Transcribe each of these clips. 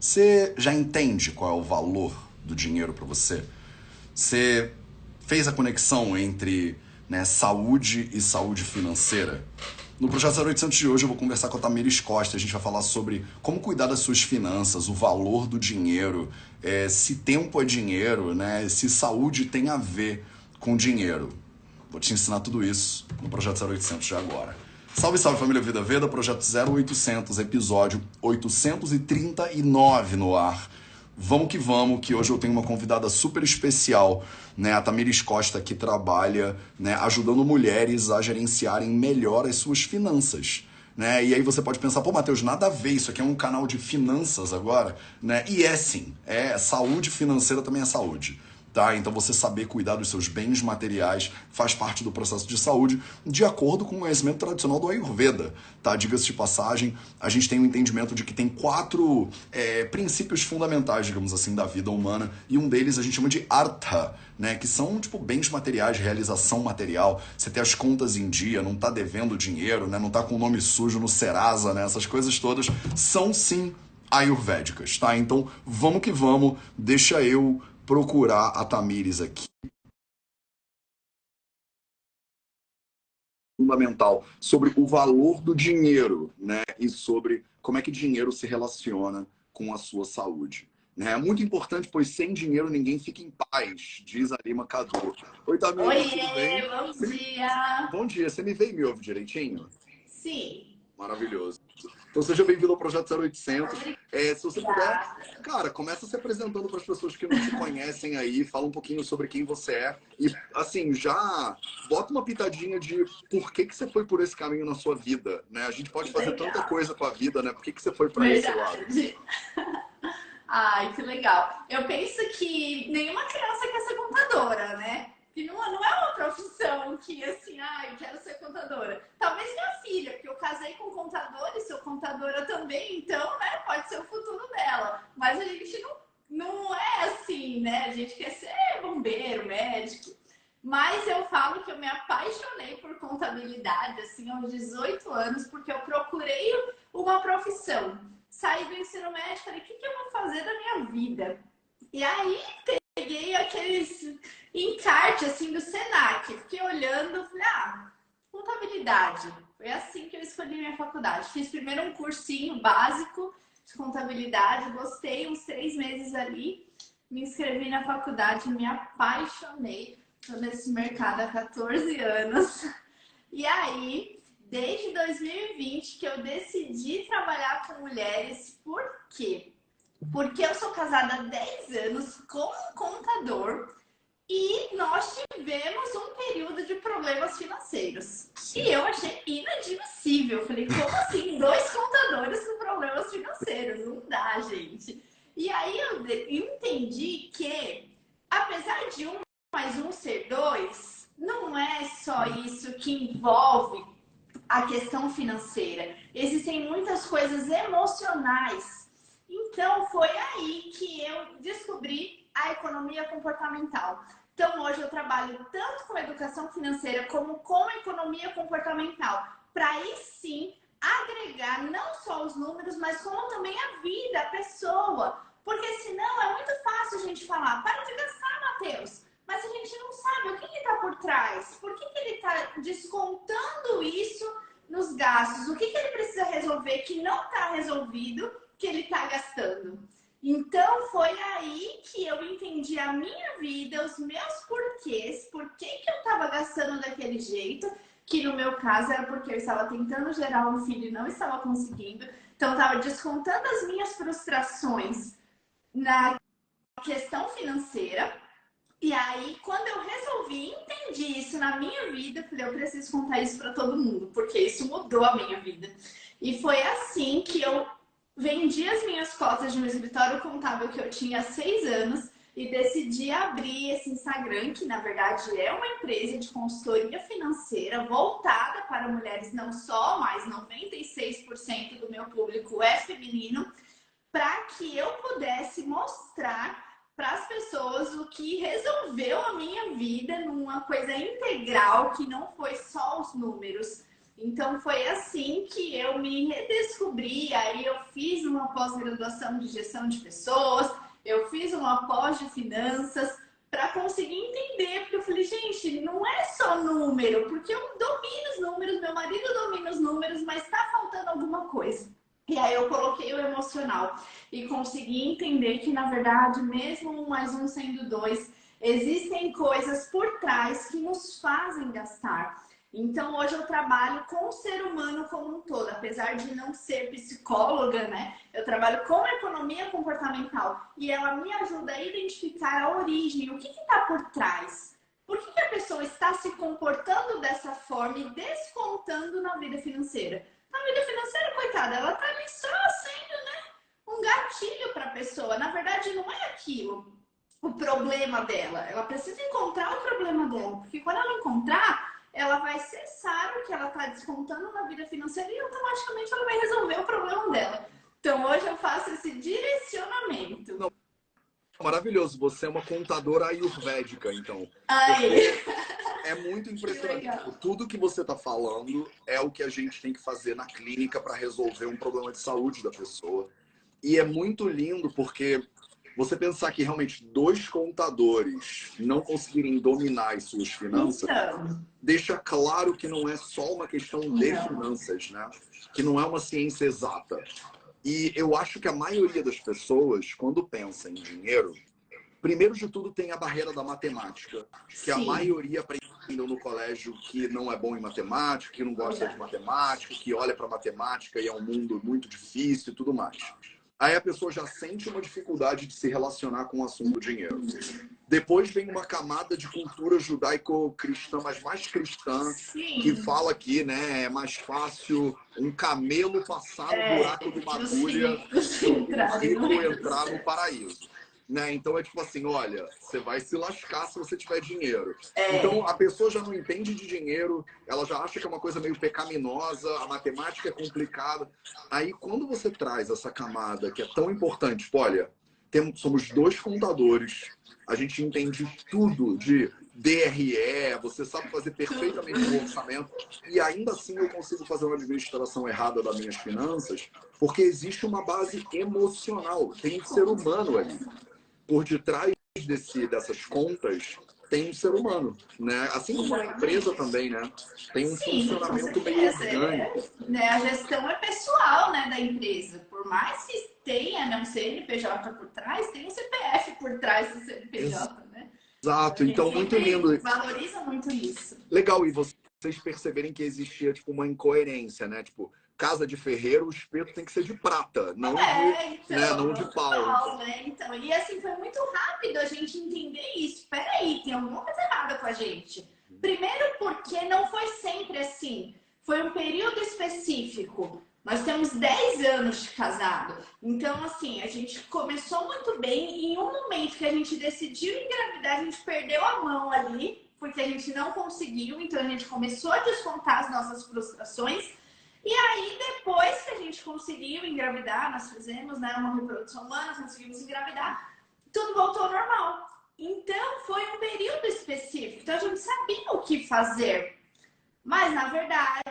Você já entende qual é o valor do dinheiro para você? Você fez a conexão entre né, saúde e saúde financeira? No Projeto 0800 de hoje eu vou conversar com a Tamires Costa. A gente vai falar sobre como cuidar das suas finanças, o valor do dinheiro, é, se tempo é dinheiro, né, se saúde tem a ver com dinheiro. Vou te ensinar tudo isso no Projeto 0800 de agora. Salve, salve família Vida Veda, Projeto 0800, episódio 839 no ar. Vamos que vamos, que hoje eu tenho uma convidada super especial, né? A Tamires Costa, que trabalha né, ajudando mulheres a gerenciarem melhor as suas finanças. Né? E aí você pode pensar, pô, Matheus, nada a ver, isso aqui é um canal de finanças agora, né? E é sim, é saúde financeira também é saúde tá? Então você saber cuidar dos seus bens materiais faz parte do processo de saúde, de acordo com o conhecimento tradicional do Ayurveda, tá? Diga-se de passagem, a gente tem o um entendimento de que tem quatro é, princípios fundamentais, digamos assim, da vida humana, e um deles a gente chama de Artha, né? Que são, tipo, bens materiais, realização material, você ter as contas em dia, não tá devendo dinheiro, né? Não tá com o nome sujo no Serasa, né? Essas coisas todas são, sim, ayurvédicas, tá? Então, vamos que vamos, deixa eu procurar a Tamires aqui. Fundamental sobre o valor do dinheiro, né? E sobre como é que dinheiro se relaciona com a sua saúde. Né? É muito importante, pois sem dinheiro ninguém fica em paz, diz a Lima Cadu. Oi, Tamires, Oi, tudo bem? bom dia. Bom dia, você me veio e me ouve direitinho? Sim. Maravilhoso. Então seja bem-vindo ao Projeto 0800. É, se você puder, cara, começa se apresentando para as pessoas que não te conhecem aí, fala um pouquinho sobre quem você é e, assim, já bota uma pitadinha de por que, que você foi por esse caminho na sua vida, né? A gente pode fazer legal. tanta coisa com a vida, né? Por que, que você foi para esse lado? Ai, que legal. Eu penso que nenhuma criança quer ser contadora, né? Que não, não é uma profissão que, assim, ah, eu quero ser contadora. Talvez minha filha, porque eu casei com contador e sou contadora também, então, né, pode ser o futuro dela. Mas a gente não, não é assim, né? A gente quer ser bombeiro, médico. Mas eu falo que eu me apaixonei por contabilidade, assim, aos 18 anos, porque eu procurei uma profissão. Saí do ensino médio, falei, o que, que eu vou fazer da minha vida? E aí peguei aqueles encarte assim do Senac. Fiquei olhando, falei, ah, contabilidade. Foi assim que eu escolhi minha faculdade. Fiz primeiro um cursinho básico de contabilidade, gostei uns três meses ali, me inscrevi na faculdade, me apaixonei. Estou nesse mercado há 14 anos. E aí, desde 2020 que eu decidi trabalhar com mulheres, por quê? Porque eu sou casada há 10 anos com um contador e nós tivemos um período de problemas financeiros. E eu achei inadmissível. Falei, como assim? Dois contadores com problemas financeiros? Não dá, gente. E aí eu entendi que, apesar de um mais um ser dois, não é só isso que envolve a questão financeira. Existem muitas coisas emocionais. Então foi aí que eu descobri a economia comportamental. Então, hoje eu trabalho tanto com educação financeira como com economia comportamental, para aí sim agregar não só os números, mas como também a vida, a pessoa. Porque senão é muito fácil a gente falar, para de gastar, Matheus. Mas a gente não sabe o que está por trás. Por que, que ele está descontando isso nos gastos? O que, que ele precisa resolver que não está resolvido, que ele está gastando? Então foi aí que entendi a minha vida, os meus porquês, por que, que eu estava gastando daquele jeito, que no meu caso era porque eu estava tentando gerar um filho e não estava conseguindo. Então estava descontando as minhas frustrações na questão financeira. E aí, quando eu resolvi, entendi isso na minha vida, falei, eu preciso contar isso para todo mundo, porque isso mudou a minha vida. E foi assim que eu vendi as minhas cotas de um escritório contábil que eu tinha há seis anos e decidi abrir esse Instagram, que na verdade é uma empresa de consultoria financeira voltada para mulheres não só, mas 96% do meu público é feminino, para que eu pudesse mostrar para as pessoas o que resolveu a minha vida numa coisa integral, que não foi só os números. Então foi assim que eu me redescobri. Aí eu fiz uma pós-graduação de gestão de pessoas, eu fiz uma pós de finanças para conseguir entender, porque eu falei, gente, não é só número, porque eu domino os números, meu marido domina os números, mas está faltando alguma coisa. E aí eu coloquei o emocional e consegui entender que, na verdade, mesmo um mais um sendo dois, existem coisas por trás que nos fazem gastar. Então, hoje eu trabalho com o ser humano como um todo, apesar de não ser psicóloga, né? Eu trabalho com economia comportamental e ela me ajuda a identificar a origem, o que está por trás. Por que, que a pessoa está se comportando dessa forma e descontando na vida financeira? Na vida financeira, coitada, ela está ali só sendo né, um gatilho para a pessoa. Na verdade, não é aquilo o problema dela. Ela precisa encontrar o problema dela, porque quando ela encontrar ela vai cessar o que ela está descontando na vida financeira e automaticamente ela vai resolver o problema dela. Então hoje eu faço esse direcionamento. Não. Maravilhoso, você é uma contadora ayurvédica, então. Aí. É muito impressionante. Tudo que você está falando é o que a gente tem que fazer na clínica para resolver um problema de saúde da pessoa. E é muito lindo porque você pensar que realmente dois contadores não conseguirem dominar as suas finanças, então... deixa claro que não é só uma questão de não. finanças, né? Que não é uma ciência exata. E eu acho que a maioria das pessoas, quando pensa em dinheiro, primeiro de tudo tem a barreira da matemática, que Sim. a maioria aprendeu no colégio que não é bom em matemática, que não gosta de matemática, que olha para matemática e é um mundo muito difícil e tudo mais. Aí a pessoa já sente uma dificuldade de se relacionar com o assunto dinheiro. Depois vem uma camada de cultura judaico-cristã, mas mais cristã, Sim. que fala que né, é mais fácil um camelo passar no é, buraco de uma agulha do rico entrar no paraíso. Né? Então é tipo assim, olha, você vai se lascar se você tiver dinheiro. É. Então a pessoa já não entende de dinheiro, ela já acha que é uma coisa meio pecaminosa, a matemática é complicada. Aí quando você traz essa camada que é tão importante, tipo, olha, temos, somos dois contadores, a gente entende tudo de DRE, você sabe fazer perfeitamente o orçamento e ainda assim eu consigo fazer uma administração errada das minhas finanças, porque existe uma base emocional, tem um ser humano ali por detrás desse, dessas contas tem um ser humano, né? Assim como a empresa também, né? Tem um Sim, funcionamento meio orgânico. É, né? A gestão é pessoal, né, da empresa. Por mais que tenha né, um CNPJ por trás, tem um CPF por trás do CNPJ, né? Exato, então muito lindo. Valoriza muito isso. Legal, e vocês perceberem que existia tipo uma incoerência, né? Tipo, casa de ferreiro, o espeto tem que ser de prata, não, é, de, então, né, não de pau. pau né? então, e assim, foi muito rápido a gente entender isso. Peraí, tem alguma coisa errada com a gente. Primeiro porque não foi sempre assim. Foi um período específico. Nós temos 10 anos de casado. Então, assim, a gente começou muito bem. E em um momento que a gente decidiu engravidar, a gente perdeu a mão ali, porque a gente não conseguiu. Então, a gente começou a descontar as nossas frustrações. E aí, depois que a gente conseguiu engravidar, nós fizemos né, uma reprodução humana, conseguimos engravidar, tudo voltou ao normal. Então, foi um período específico. Então, a gente sabia o que fazer. Mas, na verdade,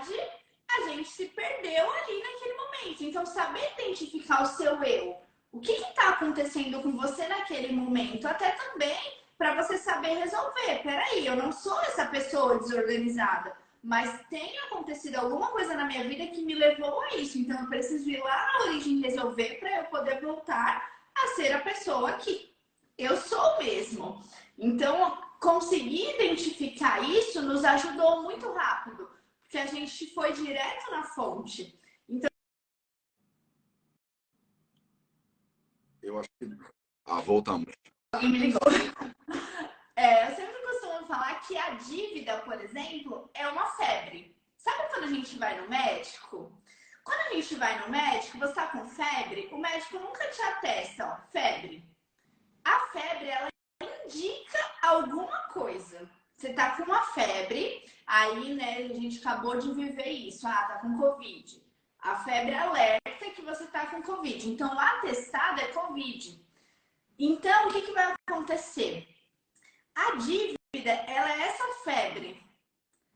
a gente se perdeu ali naquele momento. Então, saber identificar o seu eu. O que está acontecendo com você naquele momento? Até também para você saber resolver. Peraí, eu não sou essa pessoa desorganizada mas tem acontecido alguma coisa na minha vida que me levou a isso. Então eu preciso ir lá na origem resolver para eu poder voltar a ser a pessoa que eu sou mesmo. Então, conseguir identificar isso nos ajudou muito rápido, porque a gente foi direto na fonte. Então, eu acho que ah, voltamos. Alguém me ligou. É, eu sempre falar que a dívida, por exemplo, é uma febre. Sabe quando a gente vai no médico? Quando a gente vai no médico, você tá com febre, o médico nunca te atesta, ó, febre. A febre, ela indica alguma coisa. Você tá com uma febre, aí, né, a gente acabou de viver isso. Ah, tá com Covid. A febre alerta que você tá com Covid. Então, o atestado é Covid. Então, o que, que vai acontecer? A dívida ela é essa febre.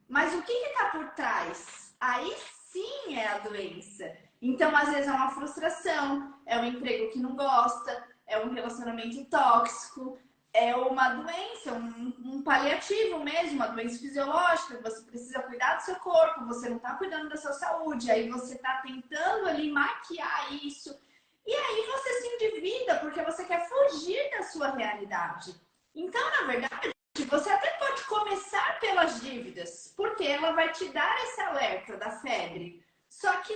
Mas o que está por trás? aí sim é a doença. Então, às vezes é uma frustração, é um emprego que não gosta, é um relacionamento tóxico, é uma doença, um, um, paliativo mesmo, uma doença fisiológica. Você precisa cuidar do seu corpo, você não está cuidando da sua saúde, aí você está tentando ali maquiar isso. E aí você se endivida porque você quer fugir da sua realidade. Então, na verdade, você até pode começar pelas dívidas, porque ela vai te dar esse alerta da febre. Só que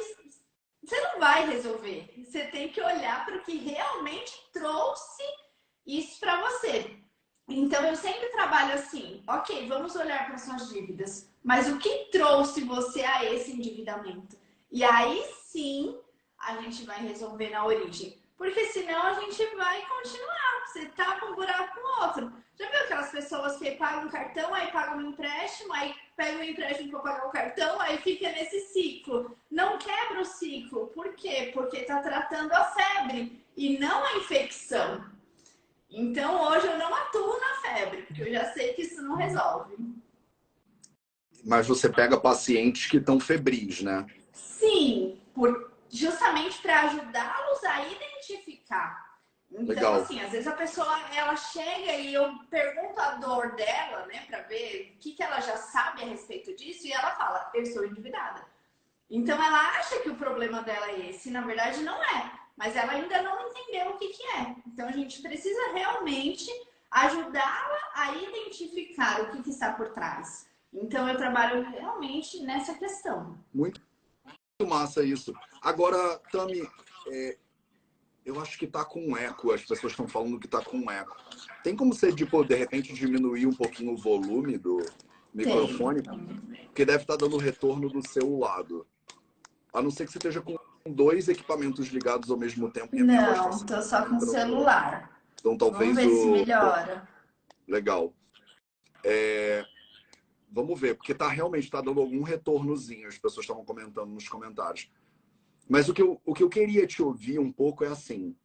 você não vai resolver. Você tem que olhar para o que realmente trouxe isso para você. Então eu sempre trabalho assim, ok, vamos olhar para suas dívidas, mas o que trouxe você a esse endividamento? E aí sim a gente vai resolver na origem. Porque senão a gente vai continuar. Você tapa um buraco com outro. Já viu aquelas pessoas que pagam um cartão, aí pagam um empréstimo, aí pegam um empréstimo para pagar o cartão, aí fica nesse ciclo. Não quebra o ciclo. Por quê? Porque está tratando a febre e não a infecção. Então hoje eu não atuo na febre, porque eu já sei que isso não resolve. Mas você pega pacientes que estão febris, né? Sim, por, justamente para ajudá-los a identificar. Então, Legal. assim, às vezes a pessoa ela chega e eu pergunto a dor dela, né, para ver o que, que ela já sabe a respeito disso, e ela fala: Eu sou endividada. Então ela acha que o problema dela é esse, na verdade não é mas ela ainda não entendeu o que, que é. Então a gente precisa realmente ajudá-la a identificar o que, que, está por trás. Então eu trabalho realmente nessa questão. Muito, muito massa isso. Agora, Tami, é, eu acho que está com eco. As pessoas estão falando que está com eco. Tem como você, tipo, de repente, diminuir um pouquinho o volume do microfone? Tem. Porque deve estar tá dando retorno do seu lado. A não ser que você esteja com dois equipamentos ligados ao mesmo tempo. não, estou só com o celular. Então talvez Vamos ver o... se melhora. Legal. É... Vamos ver, porque tá realmente tá dando algum retornozinho, as pessoas estavam comentando nos comentários. Mas o que eu, o que eu queria te ouvir um pouco é assim.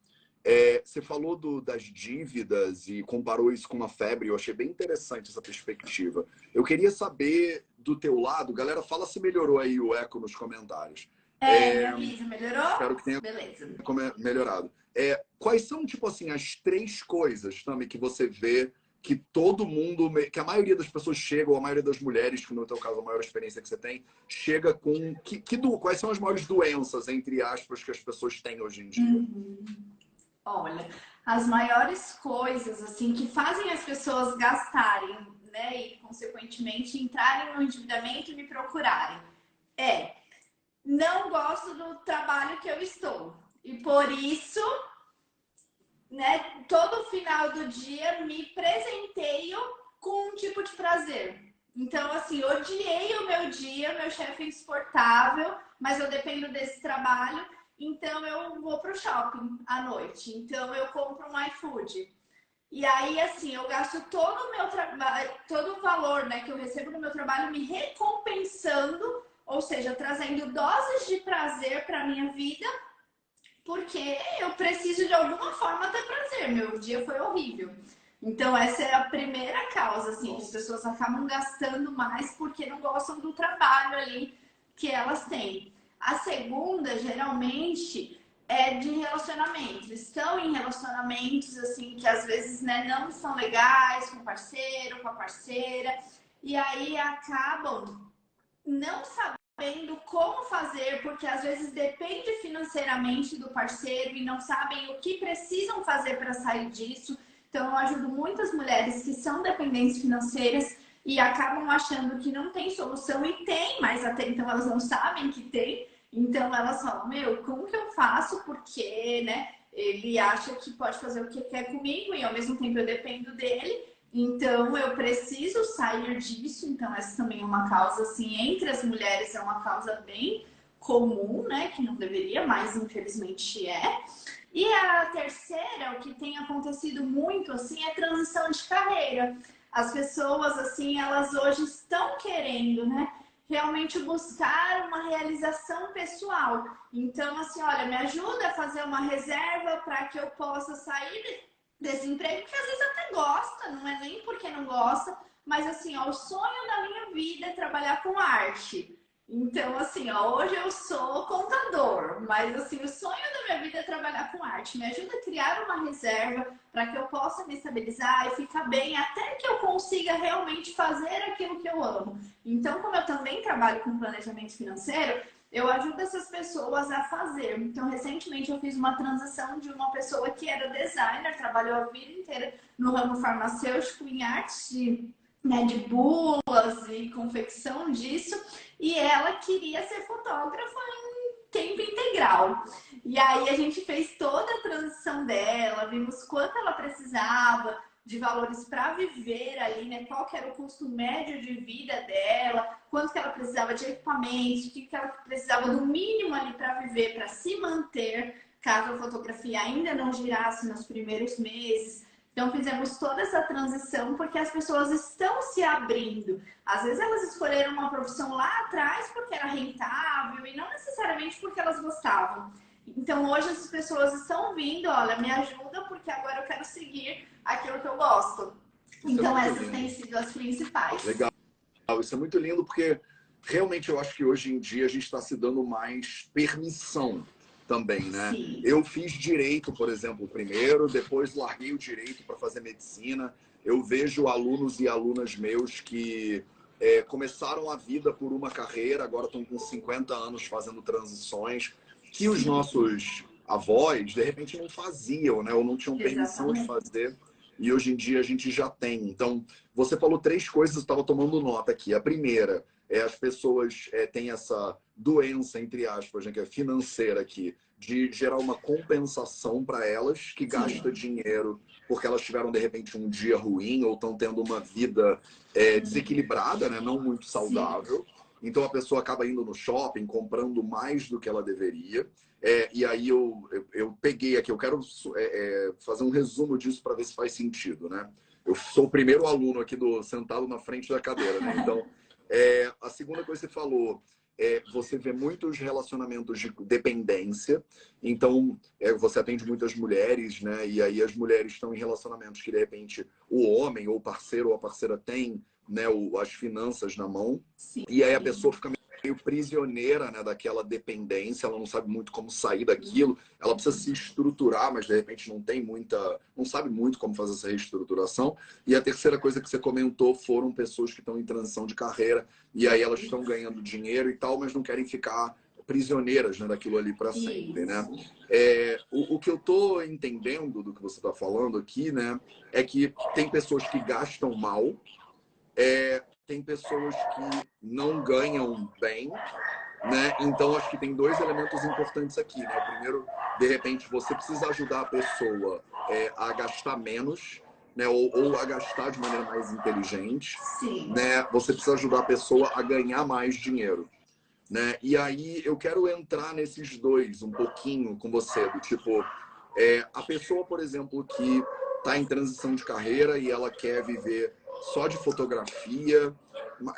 É, você falou do, das dívidas e comparou isso com uma febre. Eu achei bem interessante essa perspectiva. Eu queria saber do teu lado, galera, fala se melhorou aí o eco nos comentários. É, é melhorou? Espero que tenha Beleza. melhorado. É, quais são, tipo assim, as três coisas também que você vê que todo mundo, que a maioria das pessoas chega, ou a maioria das mulheres, que no teu caso a maior experiência que você tem, chega com. Que, que do, quais são as maiores doenças, entre aspas, que as pessoas têm hoje em dia? Uhum. Olha, as maiores coisas, assim, que fazem as pessoas gastarem, né, e consequentemente entrarem no endividamento e me procurarem, é não gosto do trabalho que eu estou. E por isso, né, todo final do dia me presenteio com um tipo de prazer. Então, assim, odiei o meu dia, meu chefe é insuportável, mas eu dependo desse trabalho, então eu vou pro shopping à noite. Então eu compro um iFood. E aí, assim, eu gasto todo o meu trabalho, todo o valor né, que eu recebo no meu trabalho me recompensando ou seja, trazendo doses de prazer para minha vida, porque eu preciso de alguma forma ter prazer. Meu dia foi horrível. Então, essa é a primeira causa, assim, as pessoas acabam gastando mais porque não gostam do trabalho ali que elas têm. A segunda, geralmente, é de relacionamentos. Estão em relacionamentos, assim, que às vezes né, não são legais com o parceiro, com a parceira, e aí acabam não sabendo como fazer, porque às vezes depende financeiramente do parceiro e não sabem o que precisam fazer para sair disso. Então, eu ajudo muitas mulheres que são dependentes financeiras e acabam achando que não tem solução e tem, mas até então elas não sabem que tem. Então, elas falam: Meu, como que eu faço? Porque, né? Ele acha que pode fazer o que quer comigo e ao mesmo tempo eu dependo dele. Então, eu preciso sair disso. Então, essa também é uma causa, assim, entre as mulheres, é uma causa bem comum, né? Que não deveria, mas infelizmente é. E a terceira, o que tem acontecido muito, assim, é transição de carreira. As pessoas, assim, elas hoje estão querendo, né? Realmente buscar uma realização pessoal. Então, assim, olha, me ajuda a fazer uma reserva para que eu possa sair desse emprego que às vezes até gosta, não é nem porque não gosta, mas assim, ó, o sonho da minha vida é trabalhar com arte. Então, assim, ó, hoje eu sou contador, mas assim, o sonho da minha vida é trabalhar com arte. Me ajuda a criar uma reserva para que eu possa me estabilizar e ficar bem até que eu consiga realmente fazer aquilo que eu amo. Então, como eu também trabalho com planejamento financeiro, eu ajudo essas pessoas a fazer. Então, recentemente eu fiz uma transição de uma pessoa que era designer, trabalhou a vida inteira no ramo farmacêutico em artes de né, de bulas e confecção disso, e ela queria ser fotógrafa em tempo integral. E aí a gente fez toda a transição dela, vimos quanto ela precisava de valores para viver ali, né? Qual que era o custo médio de vida dela, quanto que ela precisava de equipamentos, o que, que ela precisava do mínimo ali para viver, para se manter, caso a fotografia ainda não girasse nos primeiros meses. Então, fizemos toda essa transição porque as pessoas estão se abrindo. Às vezes, elas escolheram uma profissão lá atrás porque era rentável e não necessariamente porque elas gostavam. Então, hoje, as pessoas estão vindo: olha, me ajuda porque agora eu quero seguir aquilo que eu gosto. Isso é então, é essas lindo. têm sido as principais. Legal. Isso é muito lindo porque realmente eu acho que hoje em dia a gente está se dando mais permissão também, né? Sim. Eu fiz direito, por exemplo, primeiro, depois larguei o direito para fazer medicina. Eu vejo alunos e alunas meus que é, começaram a vida por uma carreira, agora estão com 50 anos fazendo transições, que os nossos avós, de repente, não faziam, né? Ou não tinham permissão Exatamente. de fazer. E hoje em dia a gente já tem. Então, você falou três coisas, eu estava tomando nota aqui. A primeira é as pessoas é, têm essa doença, entre aspas, né, que é financeira aqui, de gerar uma compensação para elas que gasta Sim. dinheiro porque elas tiveram de repente um dia ruim ou estão tendo uma vida é, desequilibrada, né? não muito saudável. Sim. Então a pessoa acaba indo no shopping, comprando mais do que ela deveria. É, e aí eu, eu, eu, peguei aqui, eu quero é, é fazer um resumo disso para ver se faz sentido, né? Eu sou o primeiro aluno aqui do sentado na frente da cadeira, né? Então, é, a segunda coisa que você falou, é, você vê muitos relacionamentos de dependência. Então, é, você atende muitas mulheres, né? E aí as mulheres estão em relacionamentos que, de repente, o homem ou o parceiro ou a parceira tem né, o, as finanças na mão. Sim. E aí a pessoa fica meio prisioneira né, daquela dependência, ela não sabe muito como sair daquilo, ela precisa se estruturar, mas de repente não tem muita, não sabe muito como fazer essa reestruturação. E a terceira coisa que você comentou foram pessoas que estão em transição de carreira e aí elas estão ganhando dinheiro e tal, mas não querem ficar prisioneiras né, daquilo ali para sempre, né? É, o, o, que eu tô entendendo do que você está falando aqui, né, é que tem pessoas que gastam mal, é, tem pessoas que não ganham bem, né? Então acho que tem dois elementos importantes aqui, né? O primeiro, de repente, você precisa ajudar a pessoa é, a gastar menos, né? Ou, ou, a gastar de maneira mais inteligente, Sim. né? Você precisa ajudar a pessoa a ganhar mais dinheiro, né? E aí eu quero entrar nesses dois um pouquinho com você, do tipo, é, a pessoa, por exemplo, que está em transição de carreira e ela quer viver só de fotografia.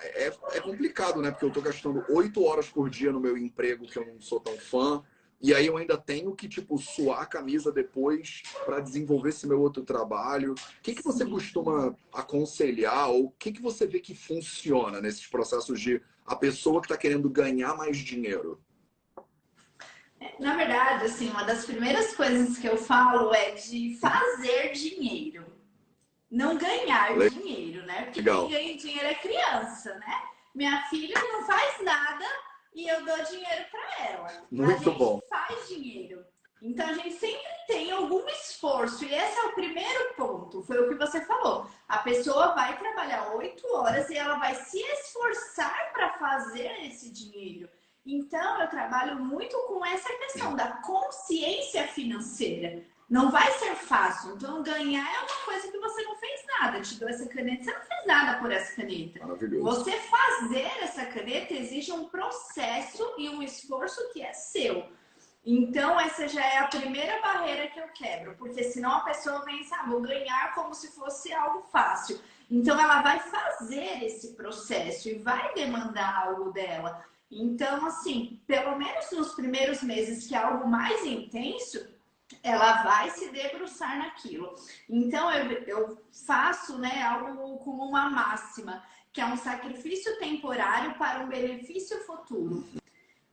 É, é complicado, né? Porque eu estou gastando oito horas por dia no meu emprego, que eu não sou tão fã. E aí eu ainda tenho que, tipo, suar a camisa depois para desenvolver esse meu outro trabalho. O que, que você costuma aconselhar ou o que, que você vê que funciona nesses processos de a pessoa que está querendo ganhar mais dinheiro? Na verdade, assim, uma das primeiras coisas que eu falo é de fazer dinheiro não ganhar Le... dinheiro, né? Porque Legal. quem ganha dinheiro é criança, né? Minha filha não faz nada e eu dou dinheiro para ela. Muito a gente bom. faz dinheiro. Então a gente sempre tem algum esforço e esse é o primeiro ponto. Foi o que você falou. A pessoa vai trabalhar oito horas e ela vai se esforçar para fazer esse dinheiro. Então eu trabalho muito com essa questão da consciência financeira. Não vai ser fácil. Então, ganhar é uma coisa que você não fez nada. Te dou essa caneta, você não fez nada por essa caneta. Maravilhoso. Você fazer essa caneta exige um processo e um esforço que é seu. Então, essa já é a primeira barreira que eu quebro, porque senão a pessoa pensa, ah, vou ganhar como se fosse algo fácil. Então, ela vai fazer esse processo e vai demandar algo dela. Então, assim, pelo menos nos primeiros meses, que é algo mais intenso, ela vai se debruçar naquilo. Então eu, eu faço né, algo como uma máxima, que é um sacrifício temporário para um benefício futuro.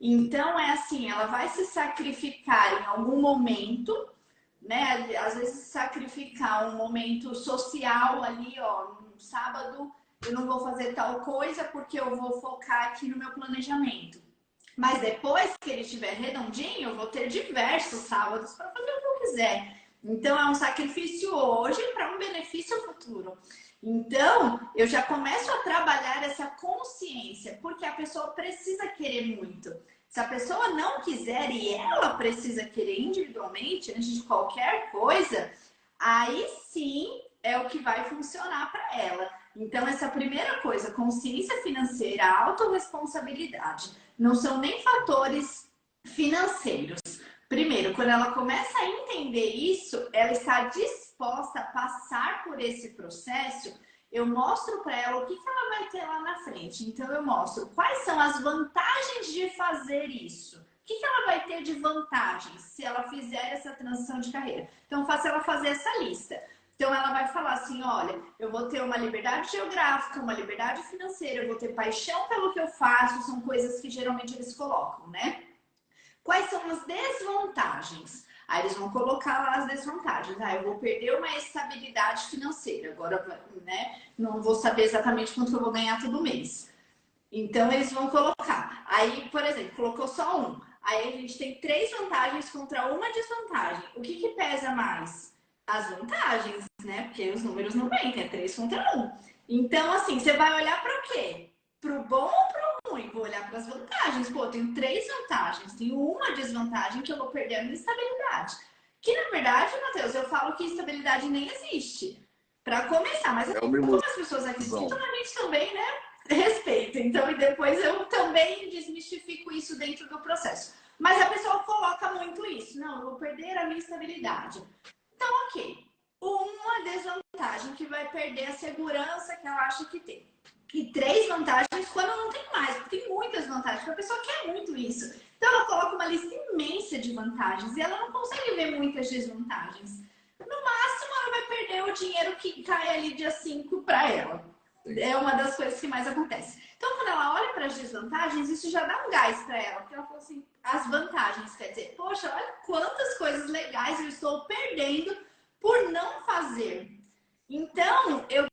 Então é assim, ela vai se sacrificar em algum momento, né? Às vezes sacrificar um momento social ali, ó, no sábado eu não vou fazer tal coisa porque eu vou focar aqui no meu planejamento. Mas depois que ele estiver redondinho, eu vou ter diversos sábados para fazer quiser. Então é um sacrifício hoje para um benefício futuro. Então, eu já começo a trabalhar essa consciência, porque a pessoa precisa querer muito. Se a pessoa não quiser e ela precisa querer individualmente, antes de qualquer coisa, aí sim é o que vai funcionar para ela. Então, essa primeira coisa, consciência financeira, autorresponsabilidade, não são nem fatores financeiros. Primeiro, quando ela começa a entender isso, ela está disposta a passar por esse processo. Eu mostro para ela o que, que ela vai ter lá na frente. Então, eu mostro quais são as vantagens de fazer isso. O que, que ela vai ter de vantagens se ela fizer essa transição de carreira? Então, faço ela fazer essa lista. Então, ela vai falar assim: olha, eu vou ter uma liberdade geográfica, uma liberdade financeira, eu vou ter paixão pelo que eu faço, são coisas que geralmente eles colocam, né? Quais são as desvantagens? Aí eles vão colocar lá as desvantagens. Ah, eu vou perder uma estabilidade financeira. Agora, né? Não vou saber exatamente quanto eu vou ganhar todo mês. Então, eles vão colocar. Aí, por exemplo, colocou só um. Aí a gente tem três vantagens contra uma desvantagem. O que, que pesa mais? As vantagens, né? Porque os números não mentem, é três contra um. Então, assim, você vai olhar para o quê? Para o bom ou para ruim, vou olhar para as vantagens. Pô, eu tenho três vantagens, tenho uma desvantagem que eu vou perder a minha estabilidade. Que na verdade, Matheus, eu falo que estabilidade nem existe. Para começar, mas é como as pessoas acreditam, a gente também, né? Respeita. Então, e depois eu também desmistifico isso dentro do processo. Mas a pessoa coloca muito isso. Não, eu vou perder a minha estabilidade. Então, ok. Uma desvantagem que vai perder a segurança que ela acha que tem e três vantagens quando não tem mais, porque tem muitas vantagens, porque a pessoa quer muito isso. Então ela coloca uma lista imensa de vantagens e ela não consegue ver muitas desvantagens. No máximo, ela vai perder o dinheiro que cai ali dia 5 para ela. É uma das coisas que mais acontece. Então, quando ela olha para as desvantagens, isso já dá um gás para ela, porque ela fala assim: as vantagens, quer dizer, poxa, olha quantas coisas legais eu estou perdendo por não fazer. Então, eu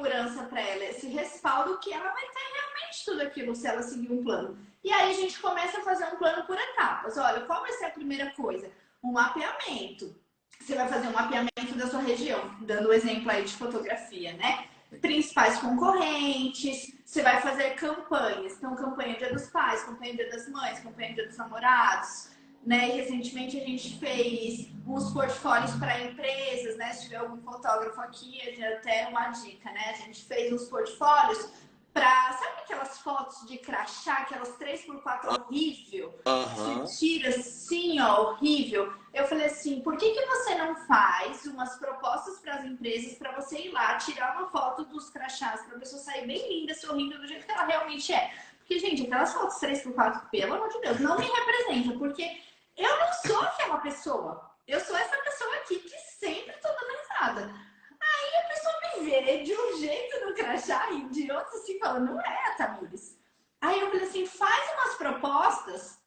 segurança para ela, esse respaldo que ela vai ter realmente tudo aquilo se ela seguir um plano. E aí a gente começa a fazer um plano por etapas. Olha, qual vai ser a primeira coisa? Um mapeamento. Você vai fazer um mapeamento da sua região, dando o exemplo aí de fotografia, né? Principais concorrentes, você vai fazer campanhas. Então, campanha Dia dos Pais, campanha Dia das Mães, campanha Dia dos Namorados, né? E recentemente a gente fez uns portfólios para empresas, né? Se tiver algum fotógrafo aqui, até uma dica, né? A gente fez uns portfólios para sabe aquelas fotos de crachá, aquelas 3x4 horrível? Uhum. Você tira assim, ó, horrível. Eu falei assim, por que, que você não faz umas propostas para as empresas para você ir lá tirar uma foto dos crachás para a pessoa sair bem linda, sorrindo do jeito que ela realmente é? Porque, gente, aquelas fotos 3x4, pelo amor de Deus, não me representam, porque eu não sou aquela pessoa. Eu sou essa pessoa aqui que sempre tô dando risada. Aí a pessoa me vê de um jeito no crachá e de outro assim, falando, não é, Tamires. Aí eu falei assim, faz umas propostas.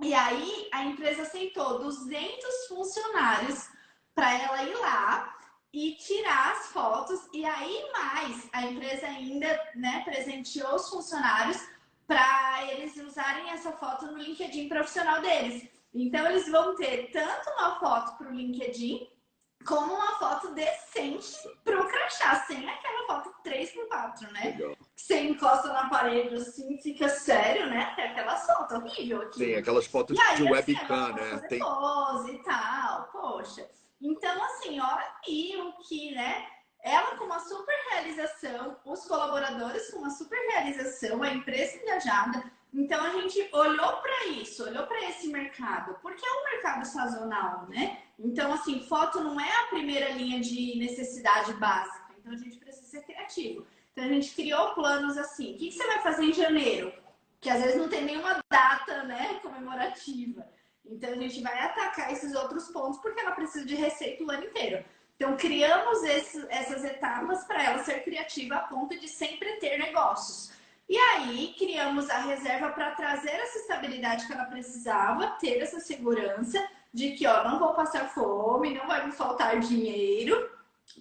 E aí a empresa aceitou 200 funcionários para ela ir lá e tirar as fotos. E aí mais, a empresa ainda né, presenteou os funcionários para eles usarem essa foto no LinkedIn profissional deles. Então, eles vão ter tanto uma foto para o LinkedIn, como uma foto decente para o crachá, sem aquela foto 3x4, né? Legal. Você encosta na parede assim, fica sério, né? Tem aquela foto horrível aqui. Tem aquelas fotos aí, de assim, webcam, né? Tem pose e tal, poxa. Então, assim, olha aí o que, né? Ela com uma super realização, os colaboradores com uma super realização, a empresa engajada, então a gente olhou para isso, olhou para esse mercado, porque é um mercado sazonal, né? Então, assim, foto não é a primeira linha de necessidade básica, então a gente precisa ser criativo. Então a gente criou planos assim: o que você vai fazer em janeiro? Que às vezes não tem nenhuma data né, comemorativa. Então a gente vai atacar esses outros pontos porque ela precisa de receita o ano inteiro. Então, criamos essas etapas para ela ser criativa a ponto de sempre ter negócios. E aí, criamos a reserva para trazer essa estabilidade que ela precisava, ter essa segurança de que, ó, não vou passar fome, não vai me faltar dinheiro,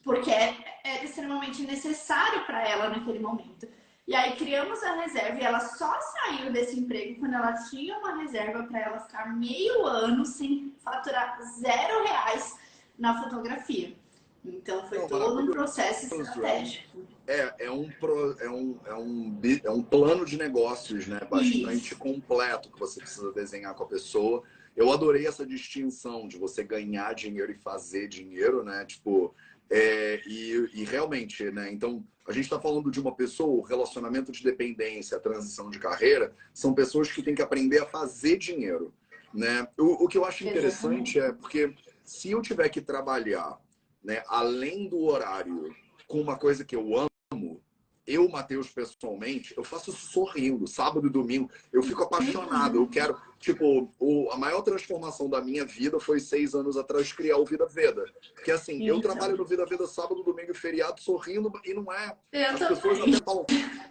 porque é, é extremamente necessário para ela naquele momento. E aí criamos a reserva e ela só saiu desse emprego quando ela tinha uma reserva para ela ficar meio ano sem faturar zero reais na fotografia. Então foi Não, todo um processo estratégico. É, é, um, é, um, é, um, é um plano de negócios né? bastante Isso. completo que você precisa desenhar com a pessoa. Eu adorei essa distinção de você ganhar dinheiro e fazer dinheiro, né? Tipo, é, e, e, realmente, né? Então, a gente está falando de uma pessoa, o relacionamento de dependência, a transição de carreira, são pessoas que têm que aprender a fazer dinheiro, né? O, o que eu acho interessante é porque se eu tiver que trabalhar, né, além do horário, com uma coisa que eu amo, eu, Matheus, pessoalmente, eu faço sorrindo, sábado e domingo. Eu fico apaixonado. Eu quero, tipo, o, a maior transformação da minha vida foi seis anos atrás criar o Vida Veda. Porque assim, eu trabalho no Vida Veda sábado, domingo e feriado sorrindo e não é. Eu As também. pessoas até falam,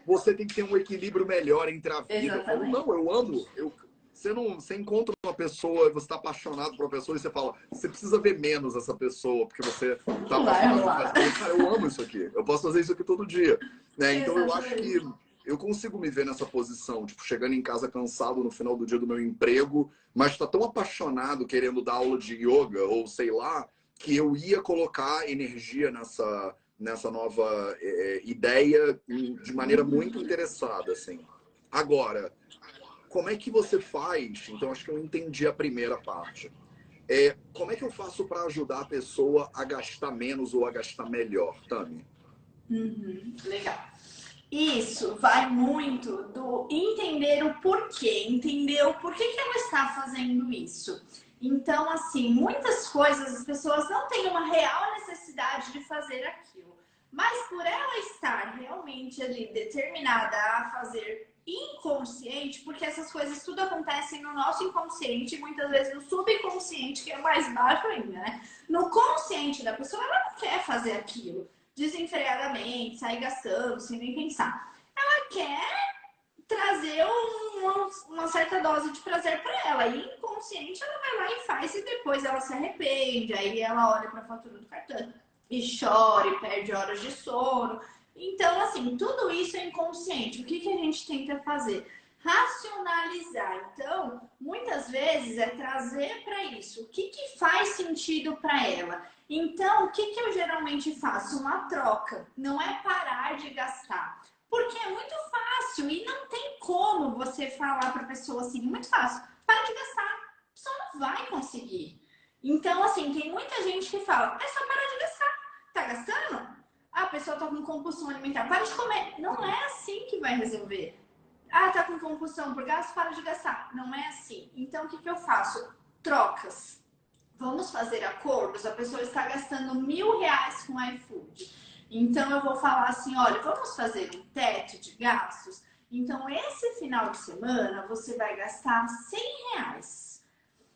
você tem que ter um equilíbrio melhor entre a vida. Eu falo, não, eu amo. Eu, você não você encontra uma pessoa, você está apaixonado por uma pessoa e você fala, você precisa ver menos essa pessoa, porque você está apaixonado. Cara, eu amo isso aqui. Eu posso fazer isso aqui todo dia. Né? Então eu acho que eu consigo me ver nessa posição, tipo, chegando em casa cansado no final do dia do meu emprego, mas está tão apaixonado querendo dar aula de yoga ou sei lá, que eu ia colocar energia nessa, nessa nova é, ideia de maneira muito interessada, assim. Agora, como é que você faz? Então, acho que eu entendi a primeira parte. É, como é que eu faço para ajudar a pessoa a gastar menos ou a gastar melhor, Tami? Uhum, legal. Isso vai muito do entender o porquê, entender o porquê que ela está fazendo isso. Então, assim, muitas coisas as pessoas não têm uma real necessidade de fazer aquilo. Mas por ela estar realmente ali determinada a fazer inconsciente, porque essas coisas tudo acontecem no nosso inconsciente, muitas vezes no subconsciente, que é mais baixo ainda, né? No consciente da pessoa, ela não quer fazer aquilo desenfreadamente, sair gastando, sem nem pensar. Ela quer trazer uma, uma certa dose de prazer para ela. E inconsciente, ela vai lá e faz, e depois ela se arrepende, aí ela olha para a fatura do cartão e chora e perde horas de sono. Então, assim, tudo isso é inconsciente. O que, que a gente tenta fazer? Racionalizar. Então, muitas vezes é trazer para isso o que, que faz sentido para ela. Então, o que, que eu geralmente faço? Uma troca. Não é parar de gastar. Porque é muito fácil e não tem como você falar para a pessoa assim, muito fácil, para de gastar. Pessoa não vai conseguir. Então, assim, tem muita gente que fala, é só parar de gastar. Tá gastando? Ah, a pessoa tá com compulsão alimentar. Para de comer. Não é assim que vai resolver. Ah, tá com compulsão por gasto, para de gastar. Não é assim. Então, o que, que eu faço? Trocas. Vamos fazer acordos. A pessoa está gastando mil reais com iFood. Então, eu vou falar assim: olha, vamos fazer um teto de gastos. Então, esse final de semana, você vai gastar 100 reais.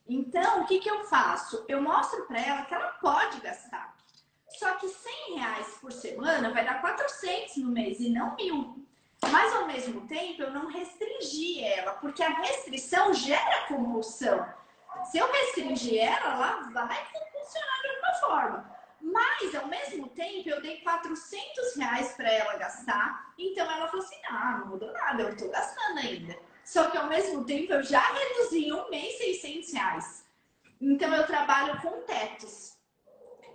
Então, o que, que eu faço? Eu mostro para ela que ela pode gastar. Só que 100 reais por semana vai dar 400 no mês e não mil. Mas ao mesmo tempo eu não restringi ela, porque a restrição gera compulsão. Se eu restringir ela, ela vai compulsionar de alguma forma. Mas ao mesmo tempo eu dei 400 reais para ela gastar, então ela falou assim: ah, não mudou nada, eu estou gastando ainda. Só que ao mesmo tempo eu já reduzi em um mês 600 reais. Então eu trabalho com tetos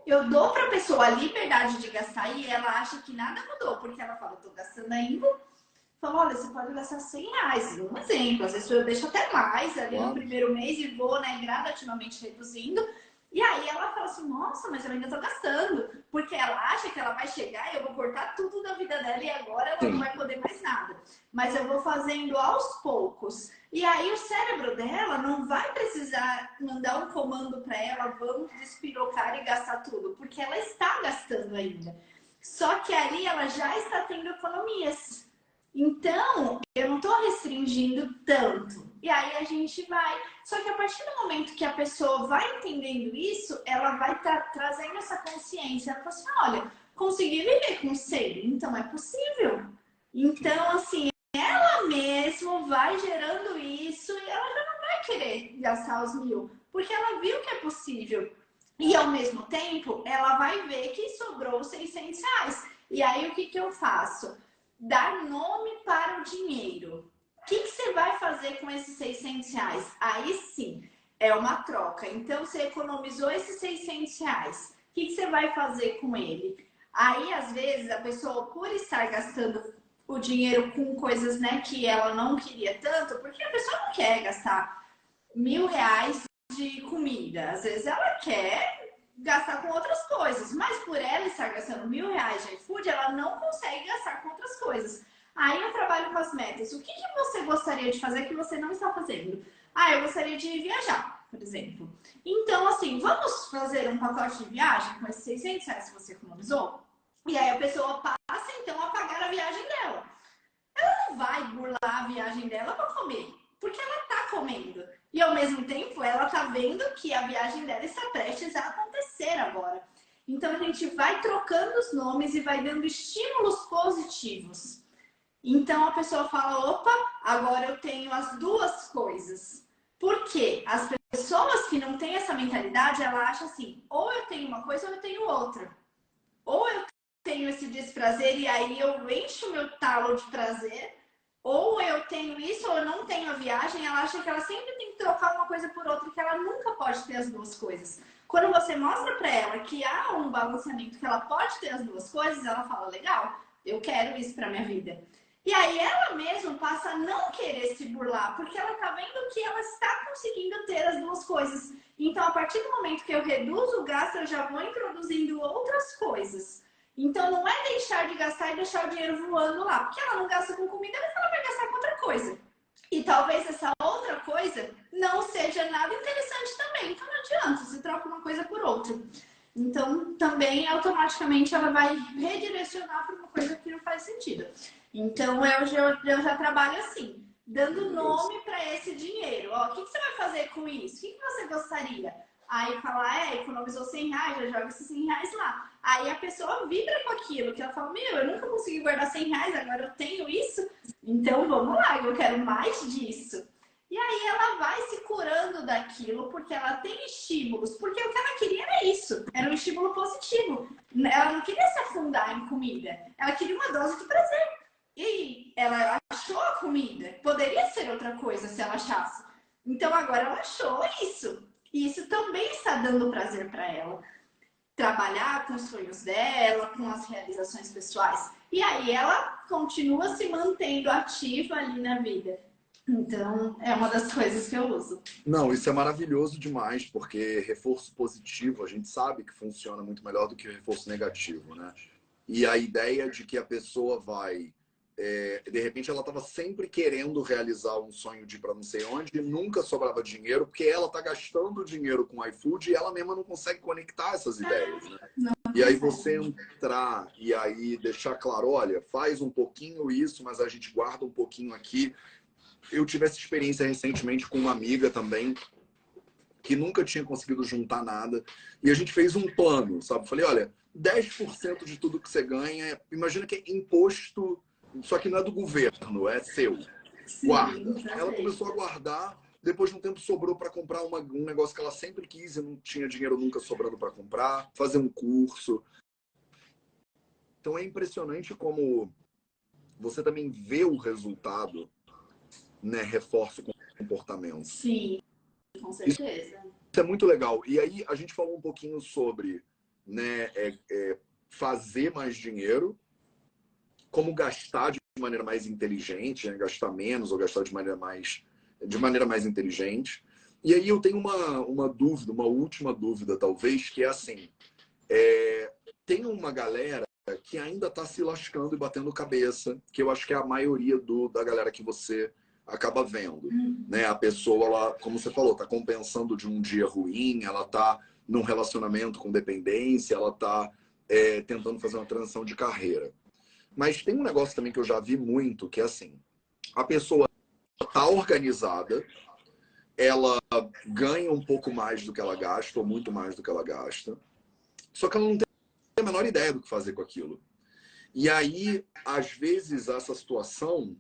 eu dou para a pessoa a liberdade de gastar e ela acha que nada mudou, porque ela fala, estou gastando ainda. Fala, olha, você pode gastar 100 reais, um exemplo. Às vezes eu deixo até mais ali no primeiro mês e vou né, gradativamente reduzindo. E aí ela fala assim, nossa, mas eu ainda tô gastando. Porque ela acha que ela vai chegar e eu vou cortar tudo da vida dela e agora ela Sim. não vai poder mais nada. Mas eu vou fazendo aos poucos. E aí o cérebro dela não vai precisar mandar um comando para ela, vamos despirocar e gastar tudo, porque ela está gastando ainda. Só que ali ela já está tendo economias. Então, eu não estou restringindo tanto. E aí a gente vai. Só que a partir do momento que a pessoa vai entendendo isso, ela vai estar tá trazendo essa consciência. Ela fala assim: olha, consegui viver com 100, então é possível. Então, assim, ela mesmo vai gerando isso e ela já não vai querer gastar os mil, porque ela viu que é possível. E ao mesmo tempo, ela vai ver que sobrou 600 reais. E aí, o que, que eu faço? Dar nome para o dinheiro. O que, que você vai fazer com esses 600 reais? Aí sim, é uma troca. Então, você economizou esses 600 reais. O que, que você vai fazer com ele? Aí, às vezes, a pessoa, por estar gastando o dinheiro com coisas né, que ela não queria tanto, porque a pessoa não quer gastar mil reais de comida. Às vezes ela quer gastar com outras coisas, mas por ela estar gastando mil reais de iFood, ela não consegue gastar com outras coisas. Aí eu trabalho com as metas. O que, que você gostaria de fazer que você não está fazendo? Ah, eu gostaria de viajar, por exemplo. Então, assim, vamos fazer um pacote de viagem com esses 600 reais que você economizou? E aí a pessoa passa então a pagar a viagem dela. Ela não vai burlar a viagem dela para comer, porque ela está comendo. E ao mesmo tempo ela está vendo que a viagem dela está prestes a acontecer agora. Então a gente vai trocando os nomes e vai dando estímulos positivos. Então a pessoa fala: opa, agora eu tenho as duas coisas. Por quê? As pessoas que não têm essa mentalidade, ela acha assim: ou eu tenho uma coisa ou eu tenho outra. Ou eu tenho esse desprazer e aí eu encho meu talo de prazer, ou eu tenho isso ou eu não tenho a viagem, ela acha que ela sempre tem que trocar uma coisa por outra, que ela nunca pode ter as duas coisas. Quando você mostra para ela que há um balanceamento, que ela pode ter as duas coisas, ela fala: legal, eu quero isso para minha vida. E aí ela mesma passa a não querer se burlar, porque ela tá vendo que ela está conseguindo ter as duas coisas. Então, a partir do momento que eu reduzo o gasto, eu já vou introduzindo outras coisas. Então não é deixar de gastar e deixar o dinheiro voando lá. Porque ela não gasta com comida, mas ela vai gastar com outra coisa. E talvez essa outra coisa não seja nada interessante também. Então não adianta, você troca uma coisa por outra. Então também automaticamente ela vai redirecionar para uma coisa que não faz sentido. Então eu já, eu já trabalho assim, dando nome para esse dinheiro. Ó, o que, que, você vai fazer com isso? O que, que você gostaria? Aí fala, é, economizou 100 reais, já joga esses 100 reais lá. Aí a pessoa vibra com aquilo, que ela fala, meu, eu nunca consegui guardar 100 reais, agora eu tenho isso, então vamos lá, eu quero mais disso. E aí ela vai se curando daquilo, porque ela tem estímulos, porque o que ela queria era isso, era um estímulo positivo. Ela não queria se afundar em comida, ela queria uma dose de prazer. E ela achou a comida, poderia ser outra coisa se ela achasse. Então agora ela achou isso. E isso também está dando prazer para ela. Trabalhar com os sonhos dela, com as realizações pessoais. E aí ela continua se mantendo ativa ali na vida. Então, é uma das coisas que eu uso. Não, isso é maravilhoso demais, porque reforço positivo a gente sabe que funciona muito melhor do que reforço negativo, né? E a ideia de que a pessoa vai é, de repente ela estava sempre querendo realizar um sonho de ir para não sei onde e nunca sobrava dinheiro, porque ela está gastando dinheiro com iFood e ela mesma não consegue conectar essas ideias. Né? E aí você entrar e aí deixar claro, olha, faz um pouquinho isso, mas a gente guarda um pouquinho aqui. Eu tive essa experiência recentemente com uma amiga também, que nunca tinha conseguido juntar nada. E a gente fez um plano, sabe? Falei, olha, 10% de tudo que você ganha, imagina que é imposto só que não é do governo, é seu. Sim, Guarda. Ela começou a guardar, depois de um tempo sobrou para comprar uma, um negócio que ela sempre quis e não tinha dinheiro nunca sobrando para comprar, fazer um curso. Então é impressionante como você também vê o resultado, né? Reforça o comportamento. Sim, com certeza. Isso, isso é muito legal. E aí a gente falou um pouquinho sobre né, é, é fazer mais dinheiro como gastar de maneira mais inteligente, né? gastar menos ou gastar de maneira mais de maneira mais inteligente. E aí eu tenho uma, uma dúvida, uma última dúvida talvez, que é assim, é, tem uma galera que ainda está se lascando e batendo cabeça, que eu acho que é a maioria do, da galera que você acaba vendo. Uhum. Né? A pessoa, ela, como você falou, está compensando de um dia ruim, ela está num relacionamento com dependência, ela está é, tentando fazer uma transição de carreira. Mas tem um negócio também que eu já vi muito, que é assim, a pessoa tá organizada, ela ganha um pouco mais do que ela gasta, ou muito mais do que ela gasta, só que ela não tem a menor ideia do que fazer com aquilo. E aí, às vezes, essa situação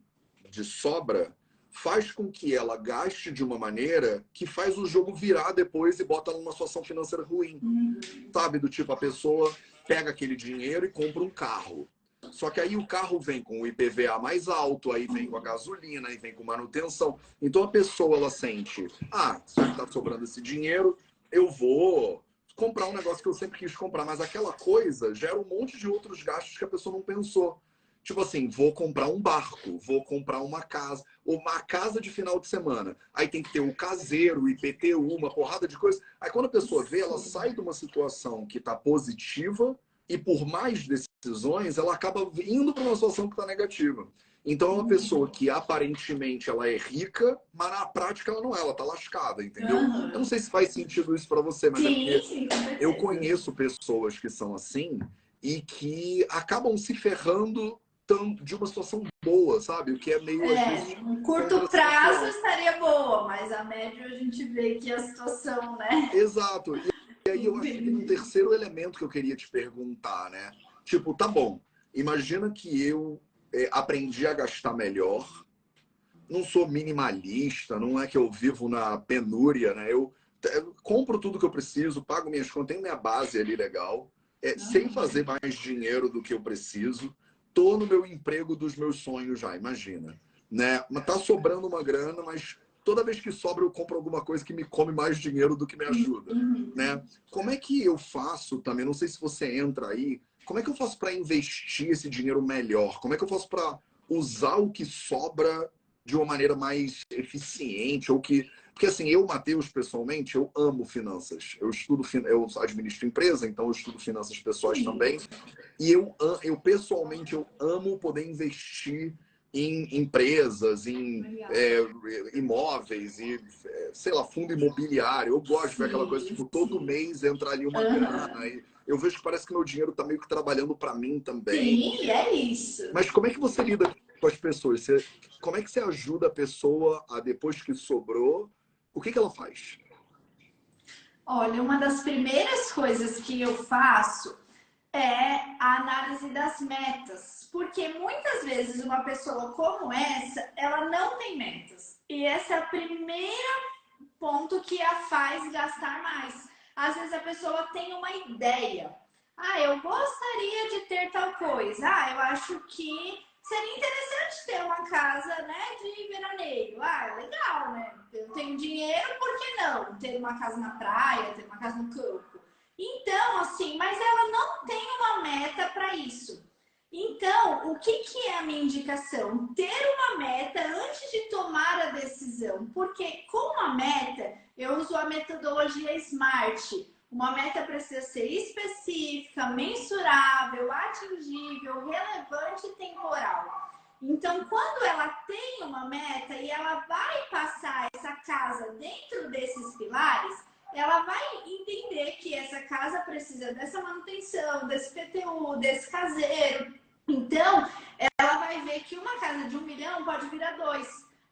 de sobra faz com que ela gaste de uma maneira que faz o jogo virar depois e bota ela numa situação financeira ruim. Uhum. Sabe? Do tipo, a pessoa pega aquele dinheiro e compra um carro. Só que aí o carro vem com o IPVA mais alto, aí vem com a gasolina, aí vem com manutenção. Então a pessoa ela sente, ah, já que tá sobrando esse dinheiro, eu vou comprar um negócio que eu sempre quis comprar, mas aquela coisa gera um monte de outros gastos que a pessoa não pensou. Tipo assim, vou comprar um barco, vou comprar uma casa, uma casa de final de semana. Aí tem que ter o caseiro, o IPTU, uma porrada de coisas. Aí quando a pessoa vê, ela sai de uma situação que está positiva e por mais decisões, ela acaba indo para uma situação que está negativa. Então é uma pessoa que aparentemente ela é rica, mas na prática ela não é, ela tá lascada, entendeu? Uhum. Eu não sei se faz sentido isso para você, mas é sim, é sim, eu conheço pessoas que são assim e que acabam se ferrando de uma situação boa, sabe? O que é meio. É, vezes, um curto prazo estaria boa, mas a médio a gente vê que a situação, né? Exato. E, e aí eu acho que um terceiro elemento que eu queria te perguntar, né? Tipo, tá bom, imagina que eu é, aprendi a gastar melhor, não sou minimalista, não é que eu vivo na penúria, né? Eu, eu compro tudo que eu preciso, pago minhas contas, tenho minha base ali legal, é, sem fazer mais dinheiro do que eu preciso tô no meu emprego dos meus sonhos já, imagina. Né? Mas tá sobrando uma grana, mas toda vez que sobra eu compro alguma coisa que me come mais dinheiro do que me ajuda, uhum. né? Como é que eu faço também? Não sei se você entra aí. Como é que eu faço para investir esse dinheiro melhor? Como é que eu faço para usar o que sobra de uma maneira mais eficiente ou que porque assim, eu, Matheus, pessoalmente, eu amo finanças. Eu estudo, eu administro empresa, então eu estudo finanças pessoais também. E eu, eu, pessoalmente, eu amo poder investir em empresas, em é, imóveis, e, é, sei lá, fundo imobiliário. Eu gosto de ver aquela coisa, tipo, todo mês entra ali uma uhum. grana. E eu vejo que parece que meu dinheiro está meio que trabalhando para mim também. Sim, é isso. Mas como é que você lida com as pessoas? Você, como é que você ajuda a pessoa a, depois que sobrou, o que, que ela faz? Olha, uma das primeiras coisas que eu faço é a análise das metas. Porque muitas vezes uma pessoa como essa, ela não tem metas. E esse é o primeiro ponto que a faz gastar mais. Às vezes a pessoa tem uma ideia. Ah, eu gostaria de ter tal coisa. Ah, eu acho que seria interessante ter uma casa, né, de veraneio. Ah, legal, né? Eu tenho dinheiro, por que não? Ter uma casa na praia, ter uma casa no campo. Então, assim, mas ela não tem uma meta para isso. Então, o que, que é a minha indicação? Ter uma meta antes de tomar a decisão. Porque com a meta, eu uso a metodologia SMART. Uma meta precisa ser específica, mensurável, atingível, relevante e temporal. Então, quando ela tem uma meta e ela vai passar essa casa dentro desses pilares, ela vai entender que essa casa precisa dessa manutenção, desse PTU, desse caseiro. Então, ela vai ver que uma casa de um milhão pode virar dois.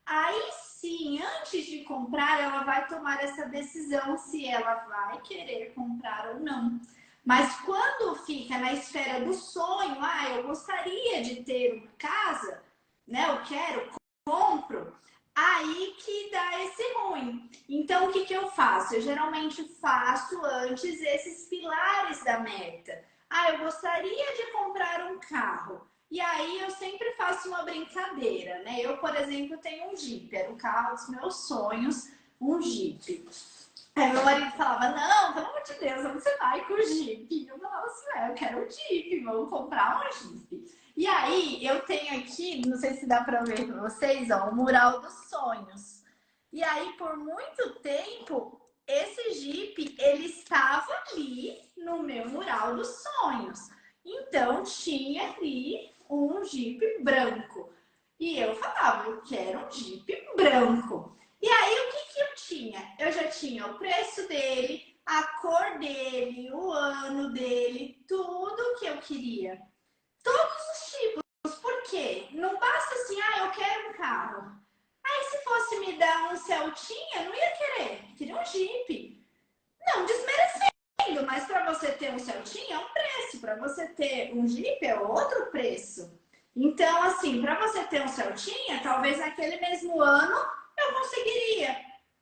Aí sim, antes de comprar, ela vai tomar essa decisão se ela vai querer comprar ou não. Mas quando fica na esfera do sonho, ah, eu gostaria de ter uma casa, né? Eu quero, compro. Aí que dá esse ruim. Então, o que, que eu faço? Eu geralmente faço antes esses pilares da meta. Ah, eu gostaria de comprar um carro. E aí eu sempre faço uma brincadeira, né? Eu, por exemplo, tenho um Jeep, era o carro dos meus sonhos, um Jeep. Aí meu marido falava, não, pelo amor de Deus, você vai com o Jeep? Eu falava assim, é, eu quero um Jeep, vamos comprar um Jeep. E aí eu tenho aqui, não sei se dá pra ver pra vocês, ó, o mural dos sonhos. E aí, por muito tempo, esse Jeep, ele estava ali no meu mural dos sonhos. Então, tinha ali um Jeep branco. E eu falava, eu quero um Jeep branco. E aí, o que, que eu tinha? Eu já tinha o preço dele, a cor dele, o ano dele, tudo que eu queria. Todos tipos. Por quê? Não basta assim, ah, eu quero um carro. Aí se fosse me dar um Celtinha, não ia querer. Queria um Jeep. Não desmerecendo, mas para você ter um Celtinha é um preço, para você ter um Jeep é outro preço. Então, assim, para você ter um Celtinha, talvez naquele mesmo ano eu conseguiria.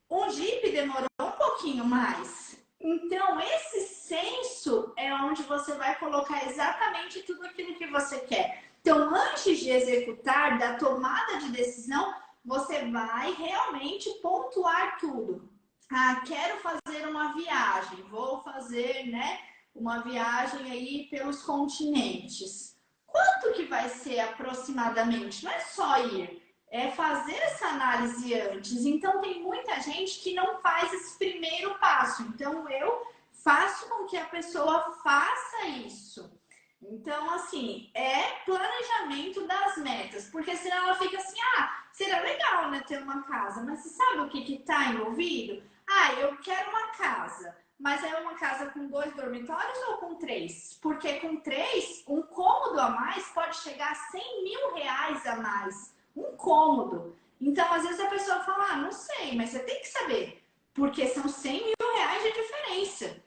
Um Jeep demorou um pouquinho mais. Então, esse senso é onde você vai colocar exatamente tudo aquilo que você quer. Então, antes de executar, da tomada de decisão, você vai realmente pontuar tudo. Ah, quero fazer uma viagem, vou fazer, né, uma viagem aí pelos continentes. Quanto que vai ser aproximadamente? Não é só ir, é fazer essa análise antes. Então, tem muita gente que não faz esse primeiro passo. Então, eu faço com que a pessoa faça isso. Então, assim, é planejamento das metas, porque senão ela fica assim, ah, seria legal, né, ter uma casa, mas você sabe o que que tá envolvido? Ah, eu quero uma casa, mas é uma casa com dois dormitórios ou com três? Porque com três, um cômodo a mais pode chegar a 100 mil reais a mais, um cômodo. Então, às vezes a pessoa fala, ah, não sei, mas você tem que saber, porque são 100 mil reais de diferença.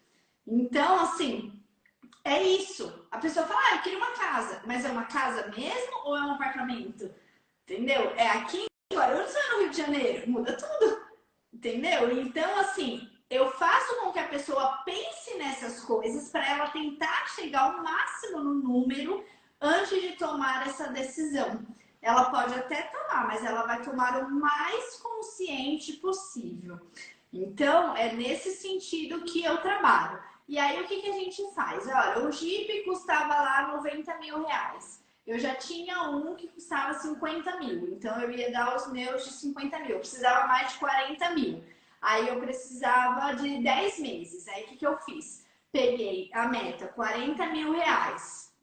Então, assim, é isso. A pessoa fala, ah, eu queria uma casa. Mas é uma casa mesmo ou é um apartamento? Entendeu? É aqui em Guarulhos ou é no Rio de Janeiro? Muda tudo. Entendeu? Então, assim, eu faço com que a pessoa pense nessas coisas para ela tentar chegar ao máximo no número antes de tomar essa decisão. Ela pode até tomar, mas ela vai tomar o mais consciente possível. Então, é nesse sentido que eu trabalho. E aí, o que, que a gente faz? Olha, o Jeep custava lá 90 mil reais. Eu já tinha um que custava 50 mil, então eu ia dar os meus de 50 mil. Eu precisava mais de 40 mil. Aí eu precisava de 10 meses. Aí o que, que eu fiz? Peguei a meta, 40 mil reais,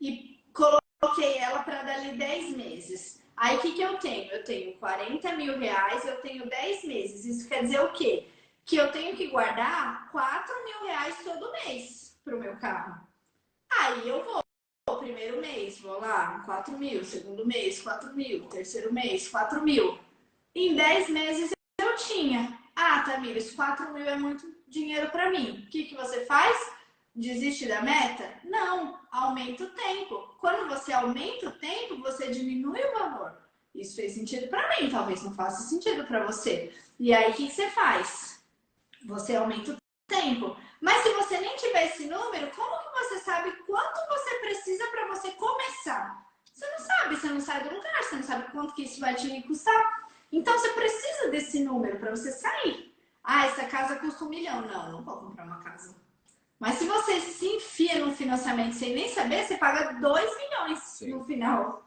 e coloquei ela para dali 10 meses. Aí o que, que eu tenho? Eu tenho 40 mil reais, eu tenho 10 meses. Isso quer dizer o quê? que eu tenho que guardar 4 mil reais todo mês para o meu carro. Aí eu vou. Primeiro mês, vou lá, 4 mil. Segundo mês, 4 mil. Terceiro mês, 4 mil. Em 10 meses eu tinha. Ah, Tamires, 4 mil é muito dinheiro para mim. O que, que você faz? Desiste da meta? Não, aumenta o tempo. Quando você aumenta o tempo, você diminui o valor. Isso fez sentido para mim, talvez não faça sentido para você. E aí, o que, você faz? Você aumenta o tempo. Mas se você nem tiver esse número, como que você sabe quanto você precisa para você começar? Você não sabe, você não sai do lugar, você não sabe quanto que isso vai te custar. Então você precisa desse número para você sair. Ah, essa casa custa um milhão. Não, não vou comprar uma casa. Mas se você se enfia no financiamento sem nem saber, você paga 2 milhões Sim. no final.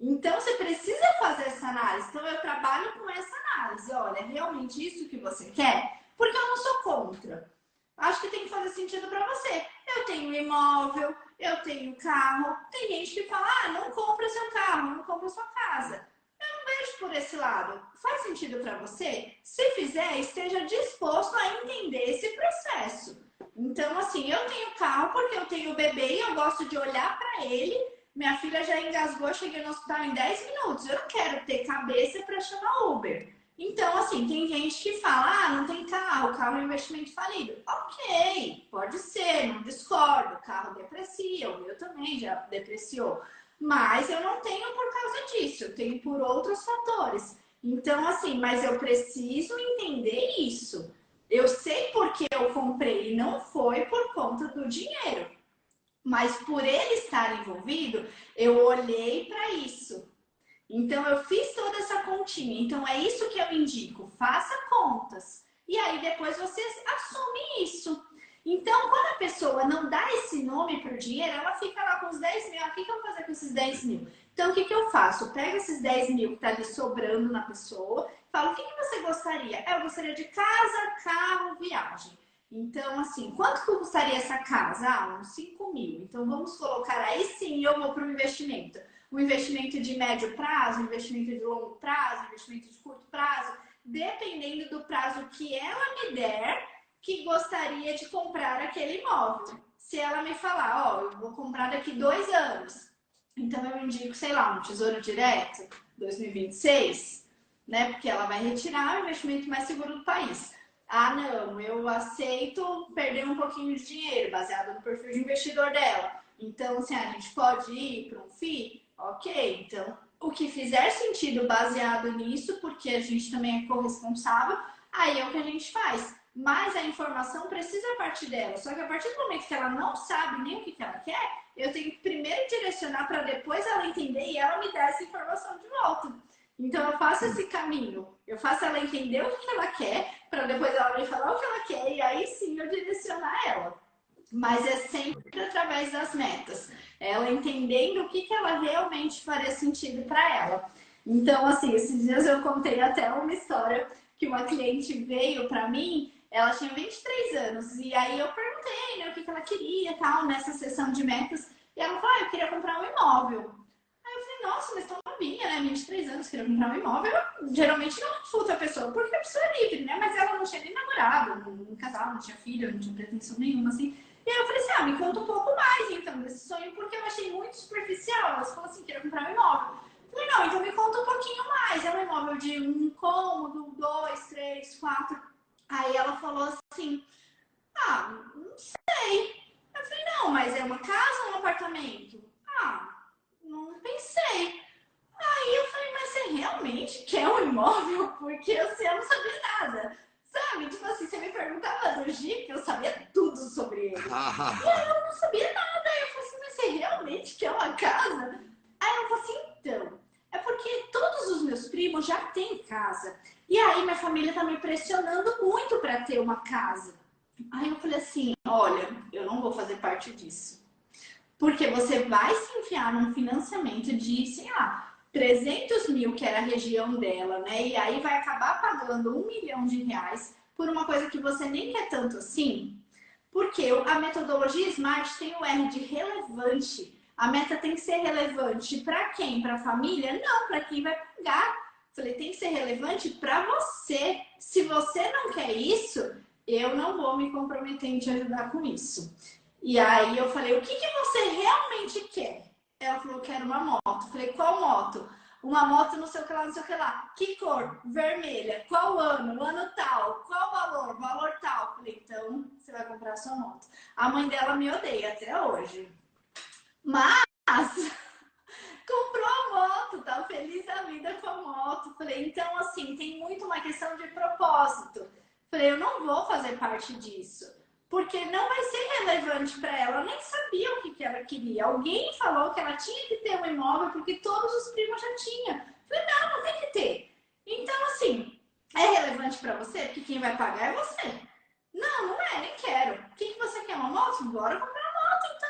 Então você precisa fazer essa análise. Então eu trabalho com essa análise. Olha, é realmente isso que você quer? Porque eu não sou contra. Acho que tem que fazer sentido para você. Eu tenho imóvel, eu tenho carro. Tem gente que fala, ah, não compra seu carro, não compra sua casa. Eu não vejo por esse lado. Faz sentido para você? Se fizer, esteja disposto a entender esse processo. Então, assim, eu tenho carro porque eu tenho bebê e eu gosto de olhar para ele. Minha filha já engasgou, cheguei no hospital em 10 minutos. Eu não quero ter cabeça para chamar Uber. Então, assim, tem gente que fala, ah, não tem carro, carro é um investimento falido. Ok, pode ser, não discordo, carro deprecia, o meu também já depreciou. Mas eu não tenho por causa disso, eu tenho por outros fatores. Então, assim, mas eu preciso entender isso. Eu sei porque eu comprei e não foi por conta do dinheiro. Mas por ele estar envolvido, eu olhei para isso. Então, eu fiz toda essa continha. Então, é isso que eu indico. Faça contas. E aí, depois você assume isso. Então, quando a pessoa não dá esse nome para o dinheiro, ela fica lá com os 10 mil. Ah, o que, que eu vou fazer com esses 10 mil? Então, o que, que eu faço? Pego esses 10 mil que está ali sobrando na pessoa, falo, o que, que você gostaria? É, eu gostaria de casa, carro, viagem. Então, assim, quanto que custaria essa casa? Ah, uns 5 mil. Então, vamos colocar aí sim, eu vou para o investimento um investimento de médio prazo, investimento de longo prazo, investimento de curto prazo, dependendo do prazo que ela me der, que gostaria de comprar aquele imóvel. Se ela me falar, ó, oh, eu vou comprar daqui dois anos, então eu indico, sei lá, um tesouro direto. 2026, né? Porque ela vai retirar o investimento mais seguro do país. Ah, não, eu aceito perder um pouquinho de dinheiro, baseado no perfil de investidor dela. Então, assim, a gente pode ir para um FII? Ok, então o que fizer sentido baseado nisso, porque a gente também é corresponsável, aí é o que a gente faz. Mas a informação precisa partir dela. Só que a partir do momento que ela não sabe nem o que, que ela quer, eu tenho que primeiro direcionar para depois ela entender e ela me dar essa informação de volta. Então eu faço esse caminho, eu faço ela entender o que ela quer, para depois ela me falar o que ela quer, e aí sim eu direcionar ela. Mas é sempre através das metas. Ela entendendo o que, que ela realmente faria sentido para ela. Então, assim, esses dias eu contei até uma história que uma cliente veio para mim, ela tinha 23 anos, e aí eu perguntei né, o que, que ela queria tal, nessa sessão de metas, e ela falou, ah, eu queria comprar um imóvel. Aí eu falei, nossa, mas tão novinha, né? 23 anos, queria comprar um imóvel. Eu, geralmente não consulto a pessoa, porque a pessoa é livre, né? Mas ela não tinha nem namorado, não, casava, não tinha filho, não tinha pretensão nenhuma, assim. E aí eu falei assim, ah, me conta um pouco mais então desse sonho, porque eu achei muito superficial. Ela falou assim, queria comprar um imóvel. Falei, não, então me conta um pouquinho mais. É um imóvel de um cômodo, dois, três, quatro. Aí ela falou assim, ah, não sei. Eu falei, não, mas é uma casa ou um apartamento? Ah, não pensei. Aí eu falei, mas você realmente quer um imóvel? Porque assim, eu não sabia nada. Sabe? Tipo assim, você me perguntava do Jeep, eu sabia tudo sobre ele. e aí eu não sabia nada. Aí eu falei assim, mas você realmente quer uma casa? Aí eu falei assim, então, é porque todos os meus primos já têm casa. E aí minha família tá me pressionando muito para ter uma casa. Aí eu falei assim, olha, eu não vou fazer parte disso. Porque você vai se enfiar num financiamento de, sei lá, 300 mil, que era a região dela, né? E aí vai acabar pagando um milhão de reais por uma coisa que você nem quer tanto assim. Porque a metodologia SMART tem o R de relevante. A meta tem que ser relevante para quem? Para a família? Não, para quem vai pagar. Falei, tem que ser relevante para você. Se você não quer isso, eu não vou me comprometer em te ajudar com isso. E aí eu falei, o que, que você realmente quer? Ela falou, quero uma moto. Falei, qual moto? Uma moto não sei o que lá, não sei o que lá. Que cor? Vermelha. Qual ano? Ano tal. Qual valor? Valor tal. Falei, então você vai comprar a sua moto. A mãe dela me odeia até hoje. Mas comprou a moto, tá feliz da vida com a moto. Falei, então assim, tem muito uma questão de propósito. Falei, eu não vou fazer parte disso porque não vai ser relevante para ela. Ela nem sabia o que, que ela queria. Alguém falou que ela tinha que ter um imóvel porque todos os primos já tinham. Falei, não, não tem que ter. Então, assim, é relevante para você? Porque quem vai pagar é você. Não, não é, nem quero. O que, que você quer? Uma moto? Bora comprar uma moto, então.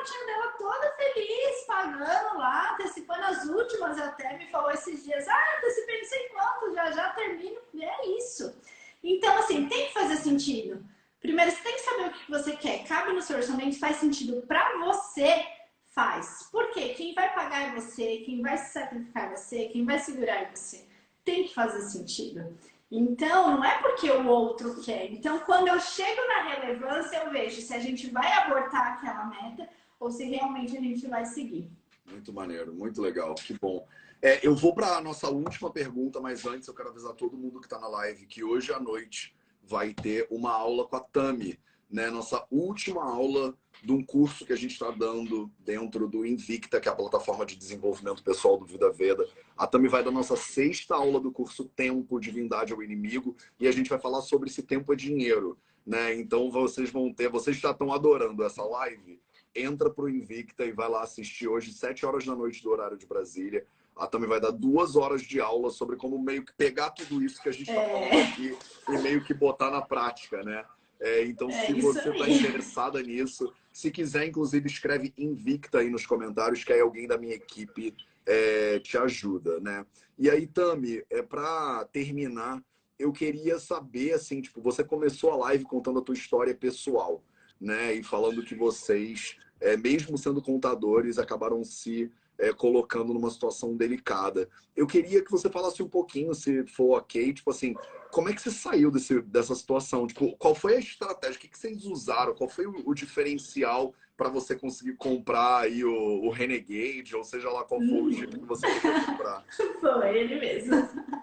Lá com a motinha dela toda feliz, pagando lá, antecipando as últimas até. Me falou esses dias, ah, antecipei não sei quanto, já já termino. E é isso. Então, assim, tem que fazer sentido. Primeiro, você tem que saber o que você quer. Cabe no seu orçamento, faz sentido para você, faz. Por quê? Quem vai pagar é você, quem vai se sacrificar é você, quem vai segurar é você. Tem que fazer sentido. Então, não é porque o outro quer. Então, quando eu chego na relevância, eu vejo se a gente vai abortar aquela meta ou se realmente a gente vai seguir. Muito maneiro, muito legal, que bom. É, eu vou para a nossa última pergunta, mas antes eu quero avisar todo mundo que está na live que hoje à noite vai ter uma aula com a Tami, né? Nossa última aula de um curso que a gente está dando dentro do Invicta, que é a plataforma de desenvolvimento pessoal do Vida Veda. A Tami vai dar nossa sexta aula do curso Tempo, Divindade ao Inimigo, e a gente vai falar sobre se tempo é dinheiro, né? Então vocês vão ter, vocês já estão adorando essa live, entra para o Invicta e vai lá assistir hoje, sete horas da noite do horário de Brasília. A Tami vai dar duas horas de aula sobre como meio que pegar tudo isso que a gente está é. falando aqui e meio que botar na prática, né? É, então, é, se você está interessada nisso, se quiser, inclusive, escreve Invicta aí nos comentários, que aí alguém da minha equipe é, te ajuda, né? E aí, Tami, é, para terminar, eu queria saber, assim, tipo, você começou a live contando a tua história pessoal, né? E falando que vocês, é, mesmo sendo contadores, acabaram se é, colocando numa situação delicada. Eu queria que você falasse um pouquinho, se for ok, tipo assim, como é que você saiu desse, dessa situação? Tipo, qual foi a estratégia? O que, que vocês usaram? Qual foi o, o diferencial para você conseguir comprar aí o, o, Renegade, ou seja lá qual for o jeito que você queria comprar? Foi ele mesmo.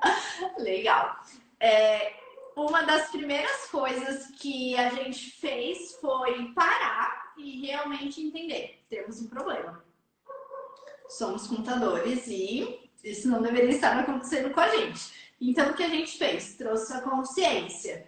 Legal. É, uma das primeiras coisas que a gente fez foi parar e realmente entender. Temos um problema somos contadores e isso não deveria estar acontecendo com a gente. Então, o que a gente fez? Trouxe a consciência.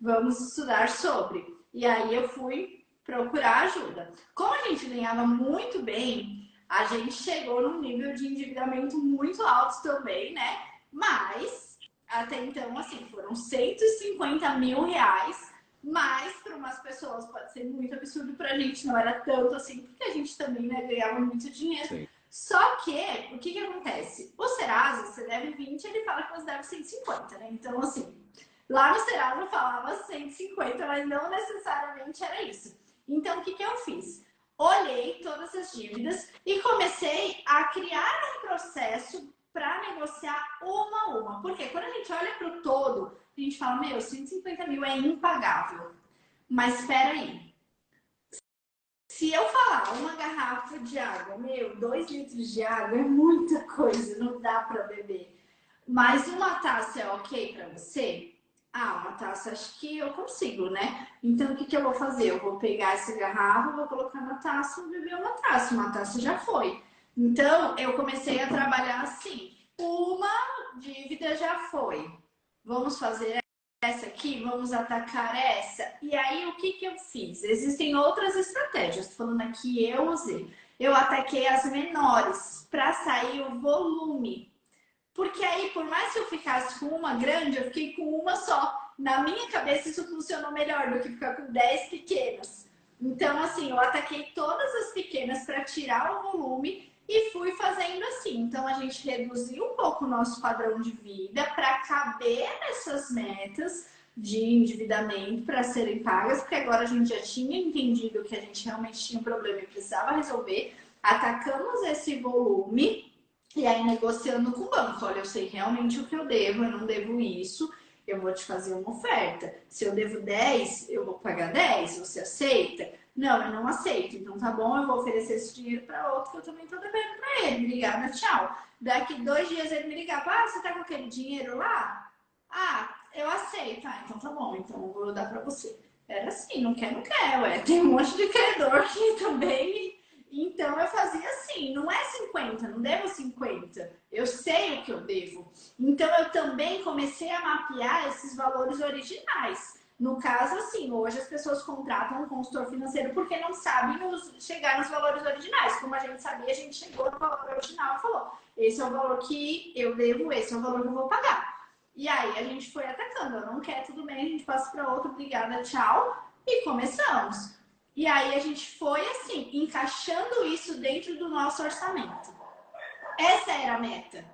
Vamos estudar sobre. E aí eu fui procurar ajuda. Como a gente ganhava muito bem, a gente chegou num nível de endividamento muito alto também, né? Mas, até então, assim, foram 150 mil reais. Mas, para umas pessoas, pode ser muito absurdo para a gente, não era tanto assim, porque a gente também né, ganhava muito dinheiro. Sim. Só que, o que que acontece? O Serasa, você deve 20, ele fala que você deve 150, né? Então, assim, lá no Serasa falava 150, mas não necessariamente era isso. Então, o que que eu fiz? Olhei todas as dívidas e comecei a criar um processo para negociar uma a uma. Porque quando a gente olha para o todo, a gente fala, meu, 150 mil é impagável. Mas espera aí, se eu falar uma garrafa de água, meu, dois litros de água é muita coisa, não dá para beber. Mas uma taça é ok para você? Ah, uma taça acho que eu consigo, né? Então o que, que eu vou fazer? Eu vou pegar essa garrafa, vou colocar na taça beber uma taça. Uma taça já foi. Então eu comecei a trabalhar assim. Uma dívida já foi. Vamos fazer essa aqui, vamos atacar essa. E aí, o que, que eu fiz? Existem outras estratégias, falando aqui eu usei. Eu ataquei as menores para sair o volume. Porque aí, por mais que eu ficasse com uma grande, eu fiquei com uma só. Na minha cabeça, isso funcionou melhor do que ficar com 10 pequenas. Então, assim, eu ataquei todas as pequenas para tirar o volume e fui fazendo assim. Então a gente reduziu um pouco o nosso padrão de vida para caber nessas metas de endividamento para serem pagas, porque agora a gente já tinha entendido que a gente realmente tinha um problema e precisava resolver. Atacamos esse volume e aí negociando com o banco. Olha, eu sei realmente o que eu devo, eu não devo isso, eu vou te fazer uma oferta. Se eu devo 10, eu vou pagar 10, você aceita? Não, eu não aceito. Então tá bom, eu vou oferecer esse dinheiro para outro que eu também tô devendo para ele. Obrigada, tchau. Daqui dois dias ele me ligar, ah, você tá com aquele dinheiro lá? Ah, eu aceito. Ah, então tá bom, então eu vou dar para você. Era assim, não quer, não quer, ué. Tem um monte de credor aqui também. Então eu fazia assim, não é 50, não devo 50. Eu sei o que eu devo. Então eu também comecei a mapear esses valores originais. No caso, assim, hoje as pessoas contratam um consultor financeiro porque não sabem nos, chegar nos valores originais. Como a gente sabia, a gente chegou no valor original e falou: esse é o valor que eu devo, esse é o valor que eu vou pagar. E aí a gente foi atacando. Eu não quer, tudo bem, a gente passa para outro, obrigada, tchau. E começamos. E aí a gente foi assim, encaixando isso dentro do nosso orçamento. Essa era a meta.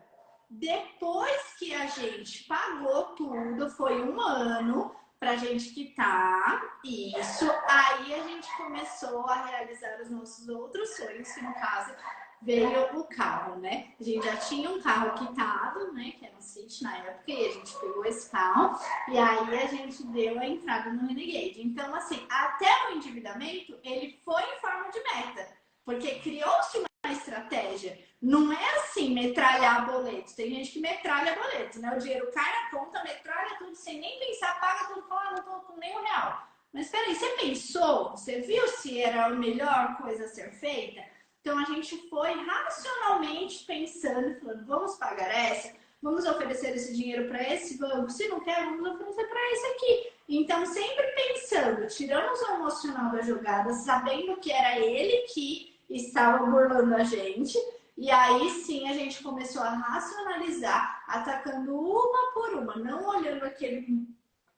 Depois que a gente pagou tudo, foi um ano, para a gente quitar isso. Aí a gente começou a realizar os nossos outros sonhos, que no caso veio o carro, né? A gente já tinha um carro quitado, né? Que era um City na época, e a gente pegou esse carro e aí a gente deu a entrada no Renegade. Então, assim, até o endividamento, ele foi em forma de meta, porque criou-se uma estratégia. Não é assim, metralhar boleto. Tem gente que metralha boleto, né? O dinheiro cai na conta, metralha tudo sem nem pensar, paga tudo, fala, não tô com nem um real. Mas peraí, você pensou? Você viu se era a melhor coisa a ser feita? Então a gente foi racionalmente pensando, falando, vamos pagar essa, vamos oferecer esse dinheiro para esse banco, se não quer, vamos oferecer para esse aqui. Então, sempre pensando, tiramos o emocional da jogada, sabendo que era ele que estava burlando a gente, e aí sim a gente começou a racionalizar, atacando uma por uma, não olhando aquele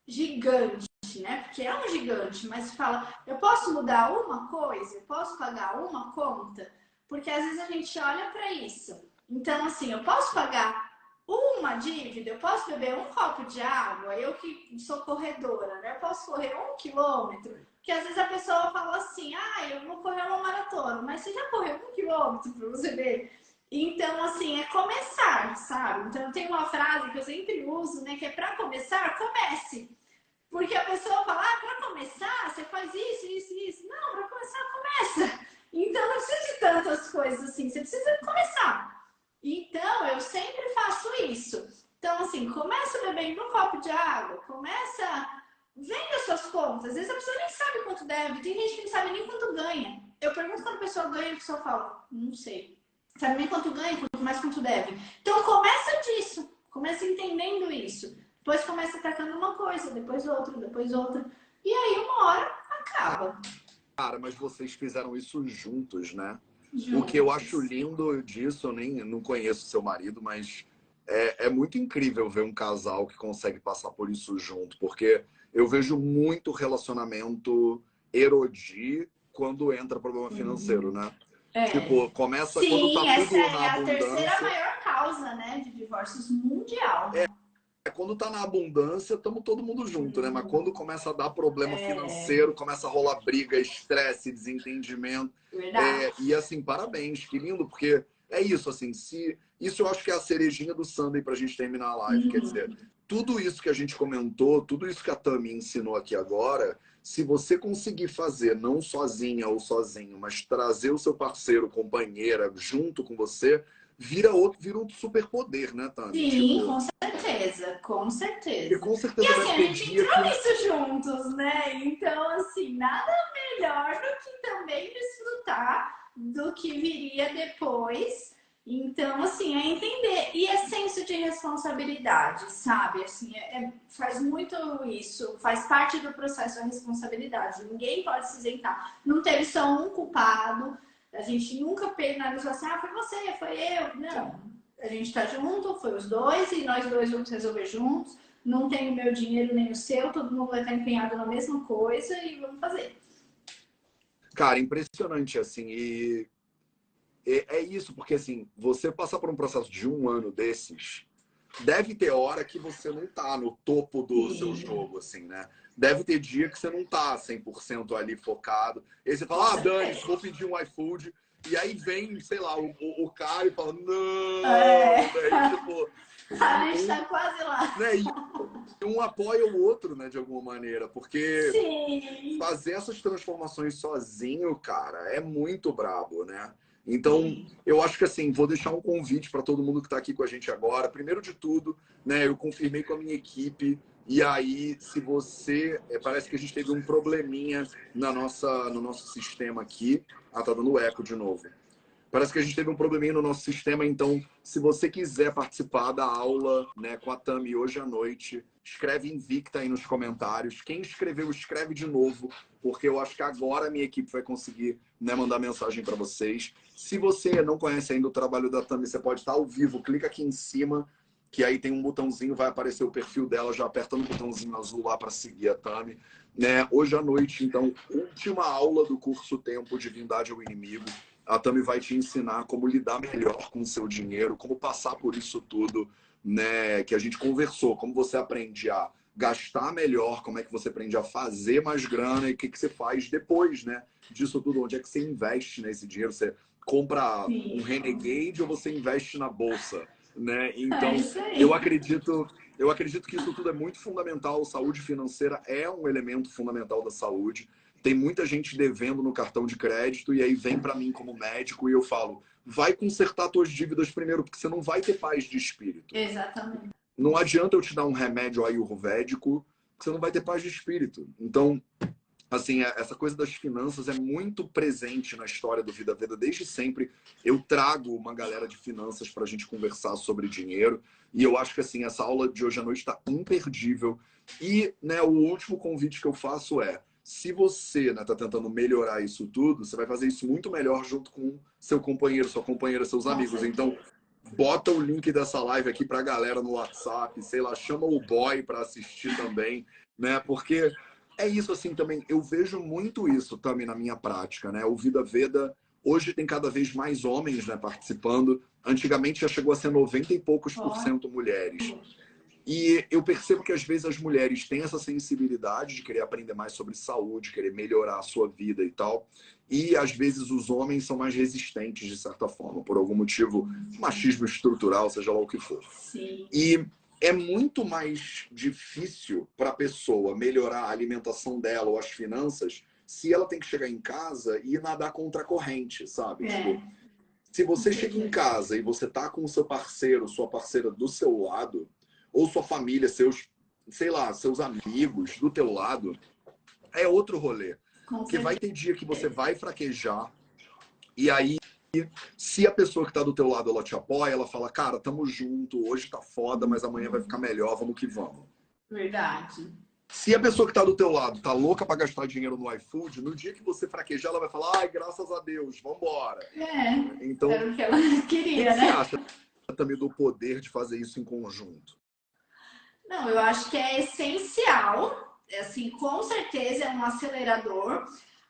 gigante, né? Porque é um gigante, mas fala, eu posso mudar uma coisa? Eu posso pagar uma conta? Porque às vezes a gente olha para isso. Então, assim, eu posso pagar uma dívida, eu posso beber um copo de água, eu que sou corredora, né? Eu posso correr um quilômetro. Porque às vezes a pessoa fala assim, ah, eu vou correr uma maratona, mas você já correu um quilômetro para você ver Então, assim, é começar, sabe? Então, tem uma frase que eu sempre uso, né? Que é para começar, comece. Porque a pessoa fala, ah, para começar, você faz isso, isso, isso. Não, para começar, começa. Então, não precisa de tantas coisas assim, você precisa começar. Então, eu sempre faço isso. Então, assim, começa bebendo um copo de água, começa vendo as suas contas. Às vezes a pessoa nem sabe quanto deve, tem gente que não sabe nem quanto ganha. Eu pergunto quando a pessoa ganha, a pessoa fala, não sei. Sabe nem quanto ganha, quanto mais quanto deve. Então começa disso, começa entendendo isso. Depois começa atacando uma coisa, depois outra, depois outra. E aí uma hora acaba. Cara, mas vocês fizeram isso juntos, né? Juntos. O que eu acho lindo disso, eu nem não conheço seu marido, mas é, é muito incrível ver um casal que consegue passar por isso junto, porque eu vejo muito relacionamento erodir quando entra problema financeiro, né? É. Tipo, começa Sim, quando tá tudo essa na é abundância. a terceira maior causa, né, de divórcios mundial. É. é quando tá na abundância, estamos todo mundo junto, né? Mas uhum. quando começa a dar problema é. financeiro, começa a rolar briga, estresse, desentendimento. É, e assim, parabéns, que lindo, porque é isso, assim, se. Isso eu acho que é a cerejinha do Sunday pra gente terminar a live. Uhum. Quer dizer, tudo isso que a gente comentou, tudo isso que a Tami ensinou aqui agora, se você conseguir fazer, não sozinha ou sozinho, mas trazer o seu parceiro, companheira, junto com você, vira outro, vira um superpoder, né, Tami? Sim, tipo... com certeza, com certeza. E com certeza e assim, a gente entrou que... nisso juntos, né? Então, assim, nada melhor do que também desfrutar do que viria depois então, assim, é entender. E é senso de responsabilidade, sabe? Assim, é, é, faz muito isso, faz parte do processo a responsabilidade. Ninguém pode se isentar. Não teve só um culpado. A gente nunca penalizou assim, ah, foi você, foi eu. Não. A gente tá junto, foi os dois, e nós dois vamos resolver juntos. Não tem o meu dinheiro nem o seu, todo mundo vai estar empenhado na mesma coisa e vamos fazer. Cara, impressionante, assim. E é, é isso, porque assim, você passar por um processo de um ano desses, deve ter hora que você não tá no topo do seu jogo, assim, né? Deve ter dia que você não tá 100% ali focado. E aí você fala, ah, Dani, vou pedir um iFood. E aí vem, sei lá, o, o, o cara e fala, não! É. Daí, tipo, a gente tá quase lá. Né? E um apoia o outro, né, de alguma maneira. Porque Sim. fazer essas transformações sozinho, cara, é muito brabo, né? Então, eu acho que assim, vou deixar um convite para todo mundo que está aqui com a gente agora. Primeiro de tudo, né, eu confirmei com a minha equipe. E aí, se você. É, parece que a gente teve um probleminha na nossa, no nosso sistema aqui. Ah, tá dando eco de novo. Parece que a gente teve um probleminha no nosso sistema, então, se você quiser participar da aula né, com a Tami hoje à noite, escreve Invicta aí nos comentários. Quem escreveu, escreve de novo, porque eu acho que agora a minha equipe vai conseguir né, mandar mensagem para vocês. Se você não conhece ainda o trabalho da Tami, você pode estar ao vivo, clica aqui em cima, que aí tem um botãozinho, vai aparecer o perfil dela, já aperta no botãozinho azul lá para seguir a Tami. Né? Hoje à noite, então, última aula do curso Tempo Divindade ao Inimigo a Tami vai te ensinar como lidar melhor com o seu dinheiro, como passar por isso tudo, né? Que a gente conversou, como você aprende a gastar melhor, como é que você aprende a fazer mais grana e o que, que você faz depois, né? Disso tudo, onde é que você investe nesse dinheiro? Você compra Sim. um Renegade ou você investe na bolsa, né? Então, é eu acredito, eu acredito que isso tudo é muito fundamental. Saúde financeira é um elemento fundamental da saúde tem muita gente devendo no cartão de crédito e aí vem para mim como médico e eu falo, vai consertar suas dívidas primeiro, porque você não vai ter paz de espírito. Exatamente. Não adianta eu te dar um remédio ayurvédico, você não vai ter paz de espírito. Então, assim, é, essa coisa das finanças é muito presente na história do Vida Veda desde sempre. Eu trago uma galera de finanças para a gente conversar sobre dinheiro e eu acho que assim essa aula de hoje à noite está imperdível. E, né, o último convite que eu faço é se você está né, tá tentando melhorar isso tudo, você vai fazer isso muito melhor junto com seu companheiro, sua companheira, seus amigos. Então, bota o link dessa live aqui para a galera no WhatsApp, sei lá, chama o boy para assistir também, né? Porque é isso assim também. Eu vejo muito isso também na minha prática, né? O Vida Veda hoje tem cada vez mais homens, né, participando. Antigamente já chegou a ser 90 e poucos por cento mulheres. E eu percebo que às vezes as mulheres têm essa sensibilidade de querer aprender mais sobre saúde, querer melhorar a sua vida e tal. E às vezes os homens são mais resistentes, de certa forma, por algum motivo, machismo estrutural, seja lá o que for. Sim. E é muito mais difícil para a pessoa melhorar a alimentação dela ou as finanças se ela tem que chegar em casa e nadar contra a corrente, sabe? É. Tipo, se você chega em casa e você tá com o seu parceiro, sua parceira do seu lado, ou sua família, seus, sei lá, seus amigos do teu lado, é outro rolê. Com Porque vai certeza. ter dia que você vai fraquejar, e aí, se a pessoa que tá do teu lado, ela te apoia, ela fala, cara, tamo junto, hoje tá foda, mas amanhã vai ficar melhor, vamos que vamos. Verdade. Se a pessoa que tá do teu lado tá louca pra gastar dinheiro no iFood, no dia que você fraquejar, ela vai falar, ai, graças a Deus, vambora. É, Então, era o que ela o que queria, você né? acha também do poder de fazer isso em conjunto? Não, eu acho que é essencial, assim, com certeza é um acelerador.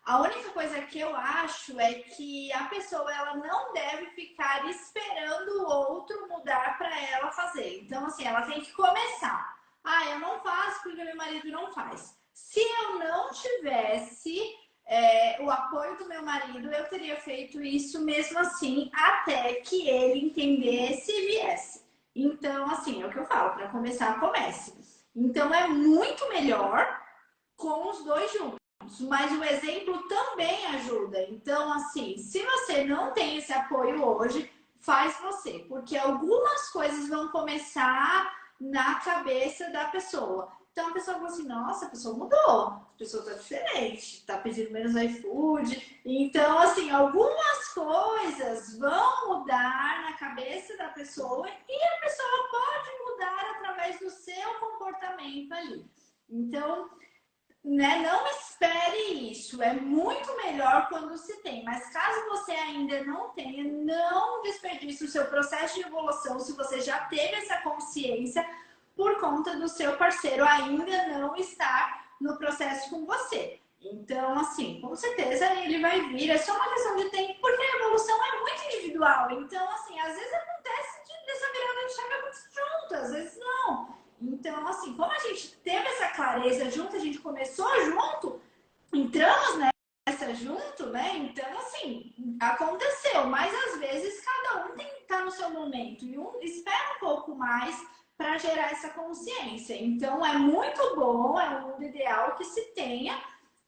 A única coisa que eu acho é que a pessoa ela não deve ficar esperando o outro mudar para ela fazer. Então, assim, ela tem que começar. Ah, eu não faço porque meu marido não faz. Se eu não tivesse é, o apoio do meu marido, eu teria feito isso mesmo assim, até que ele entendesse e viesse. Então, assim, é o que eu falo, para começar, comece. Então, é muito melhor com os dois juntos. Mas o exemplo também ajuda. Então, assim, se você não tem esse apoio hoje, faz você. Porque algumas coisas vão começar na cabeça da pessoa. Então a pessoa fala assim, nossa, a pessoa mudou, a pessoa tá diferente, tá pedindo menos iFood. Então, assim, algumas coisas vão mudar na cabeça da pessoa e a pessoa pode mudar através do seu comportamento ali. Então, né, não espere isso. É muito melhor quando se tem. Mas caso você ainda não tenha, não desperdice o seu processo de evolução se você já teve essa consciência por conta do seu parceiro ainda não estar no processo com você. Então, assim, com certeza ele vai vir. É só uma questão de tempo, porque a evolução é muito individual. Então, assim, às vezes acontece de, dessa virada de chave junto, às vezes não. Então, assim, como a gente teve essa clareza junto, a gente começou junto, entramos nessa junto, né? Então, assim, aconteceu. Mas às vezes cada um tem que estar no seu momento e um espera um pouco mais para gerar essa consciência. Então, é muito bom, é um mundo ideal que se tenha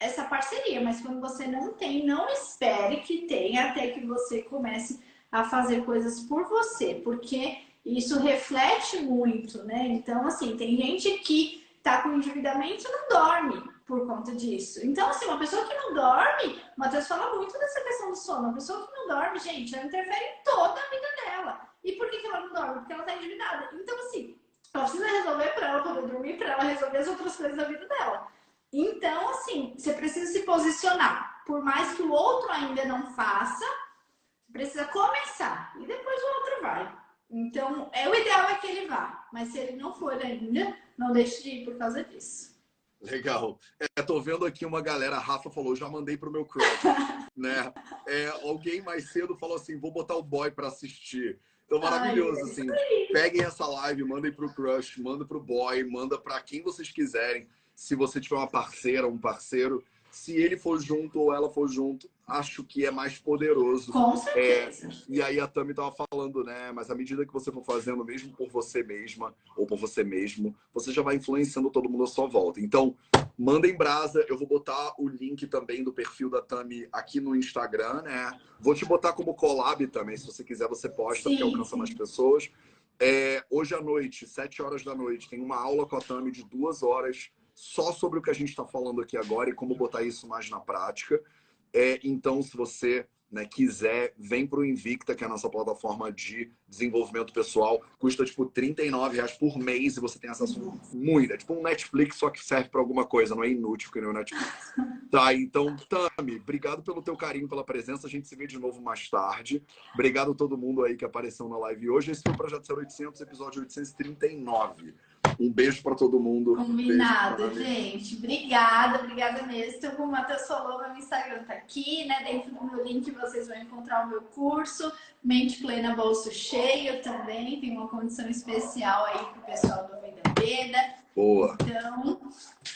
essa parceria, mas quando você não tem, não espere que tenha até que você comece a fazer coisas por você, porque isso reflete muito, né? Então, assim, tem gente que tá com endividamento e não dorme por conta disso. Então, assim, uma pessoa que não dorme, o Matheus fala muito dessa questão do sono. Uma pessoa que não dorme, gente, ela interfere em toda a vida dela. E por que, ela não dorme? Porque ela tá endividada. Então, assim, ela precisa resolver para ela poder dormir, para ela resolver as outras coisas da vida dela. Então, assim, você precisa se posicionar. Por mais que o outro ainda não faça, precisa começar. E depois o outro vai. Então, é, o ideal é que ele vá. Mas se ele não for ainda, não deixe de ir por causa disso. Legal. É, tô vendo aqui uma galera, a Rafa falou, já mandei pro meu crush, né? É, alguém mais cedo falou assim, vou botar o boy para assistir. Então, maravilhoso, Ai, assim. Peguem essa live, mandem pro crush, manda pro boy, manda para quem vocês quiserem. Se você tiver uma parceira, um parceiro, se ele for junto ou ela for junto, acho que é mais poderoso. Com certeza. É, e aí a Tami tava falando, né? Mas à medida que você for fazendo, mesmo por você mesma ou por você mesmo, você já vai influenciando todo mundo à sua volta. Então, mandem brasa. Eu vou botar o link também do perfil da Tami aqui no Instagram, né? Vou te botar como collab também, se você quiser, você posta, Sim, que alcança sim. mais pessoas. É, hoje à noite, sete horas da noite, tem uma aula com a Tami de duas horas só sobre o que a gente está falando aqui agora e como botar isso mais na prática. É, então, se você né, quiser, vem para o Invicta, que é a nossa plataforma de desenvolvimento pessoal. Custa tipo 39 reais por mês e você tem acesso muito. É tipo um Netflix, só que serve para alguma coisa, não é inútil que nem o Netflix. tá, então, Tami, obrigado pelo teu carinho, pela presença. A gente se vê de novo mais tarde. Obrigado a todo mundo aí que apareceu na live hoje. Esse foi o Projeto 0800, episódio 839. Um beijo para todo mundo. Combinado, um gente. Obrigada, obrigada mesmo. Então, como o Matheus falou, meu Instagram tá aqui, né? Dentro do meu link vocês vão encontrar o meu curso, Mente Plena Bolso Cheio também. Tem uma condição especial aí pro pessoal do Vida Veda. Boa. Então,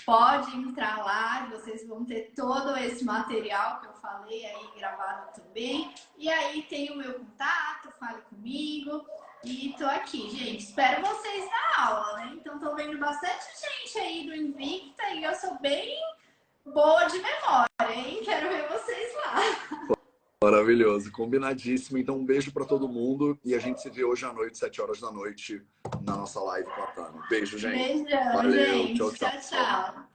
pode entrar lá, vocês vão ter todo esse material que eu falei aí gravado também. E aí tem o meu contato, fale comigo. E tô aqui, gente. Espero vocês na aula, né? Então tô vendo bastante gente aí do Invicta e eu sou bem boa de memória, hein? Quero ver vocês lá. Maravilhoso, combinadíssimo. Então, um beijo para todo mundo e a gente se vê hoje à noite, 7 horas da noite, na nossa live com a Tana. Beijo, gente. Beijão, Valeu, gente. tchau, tchau. tchau. tchau.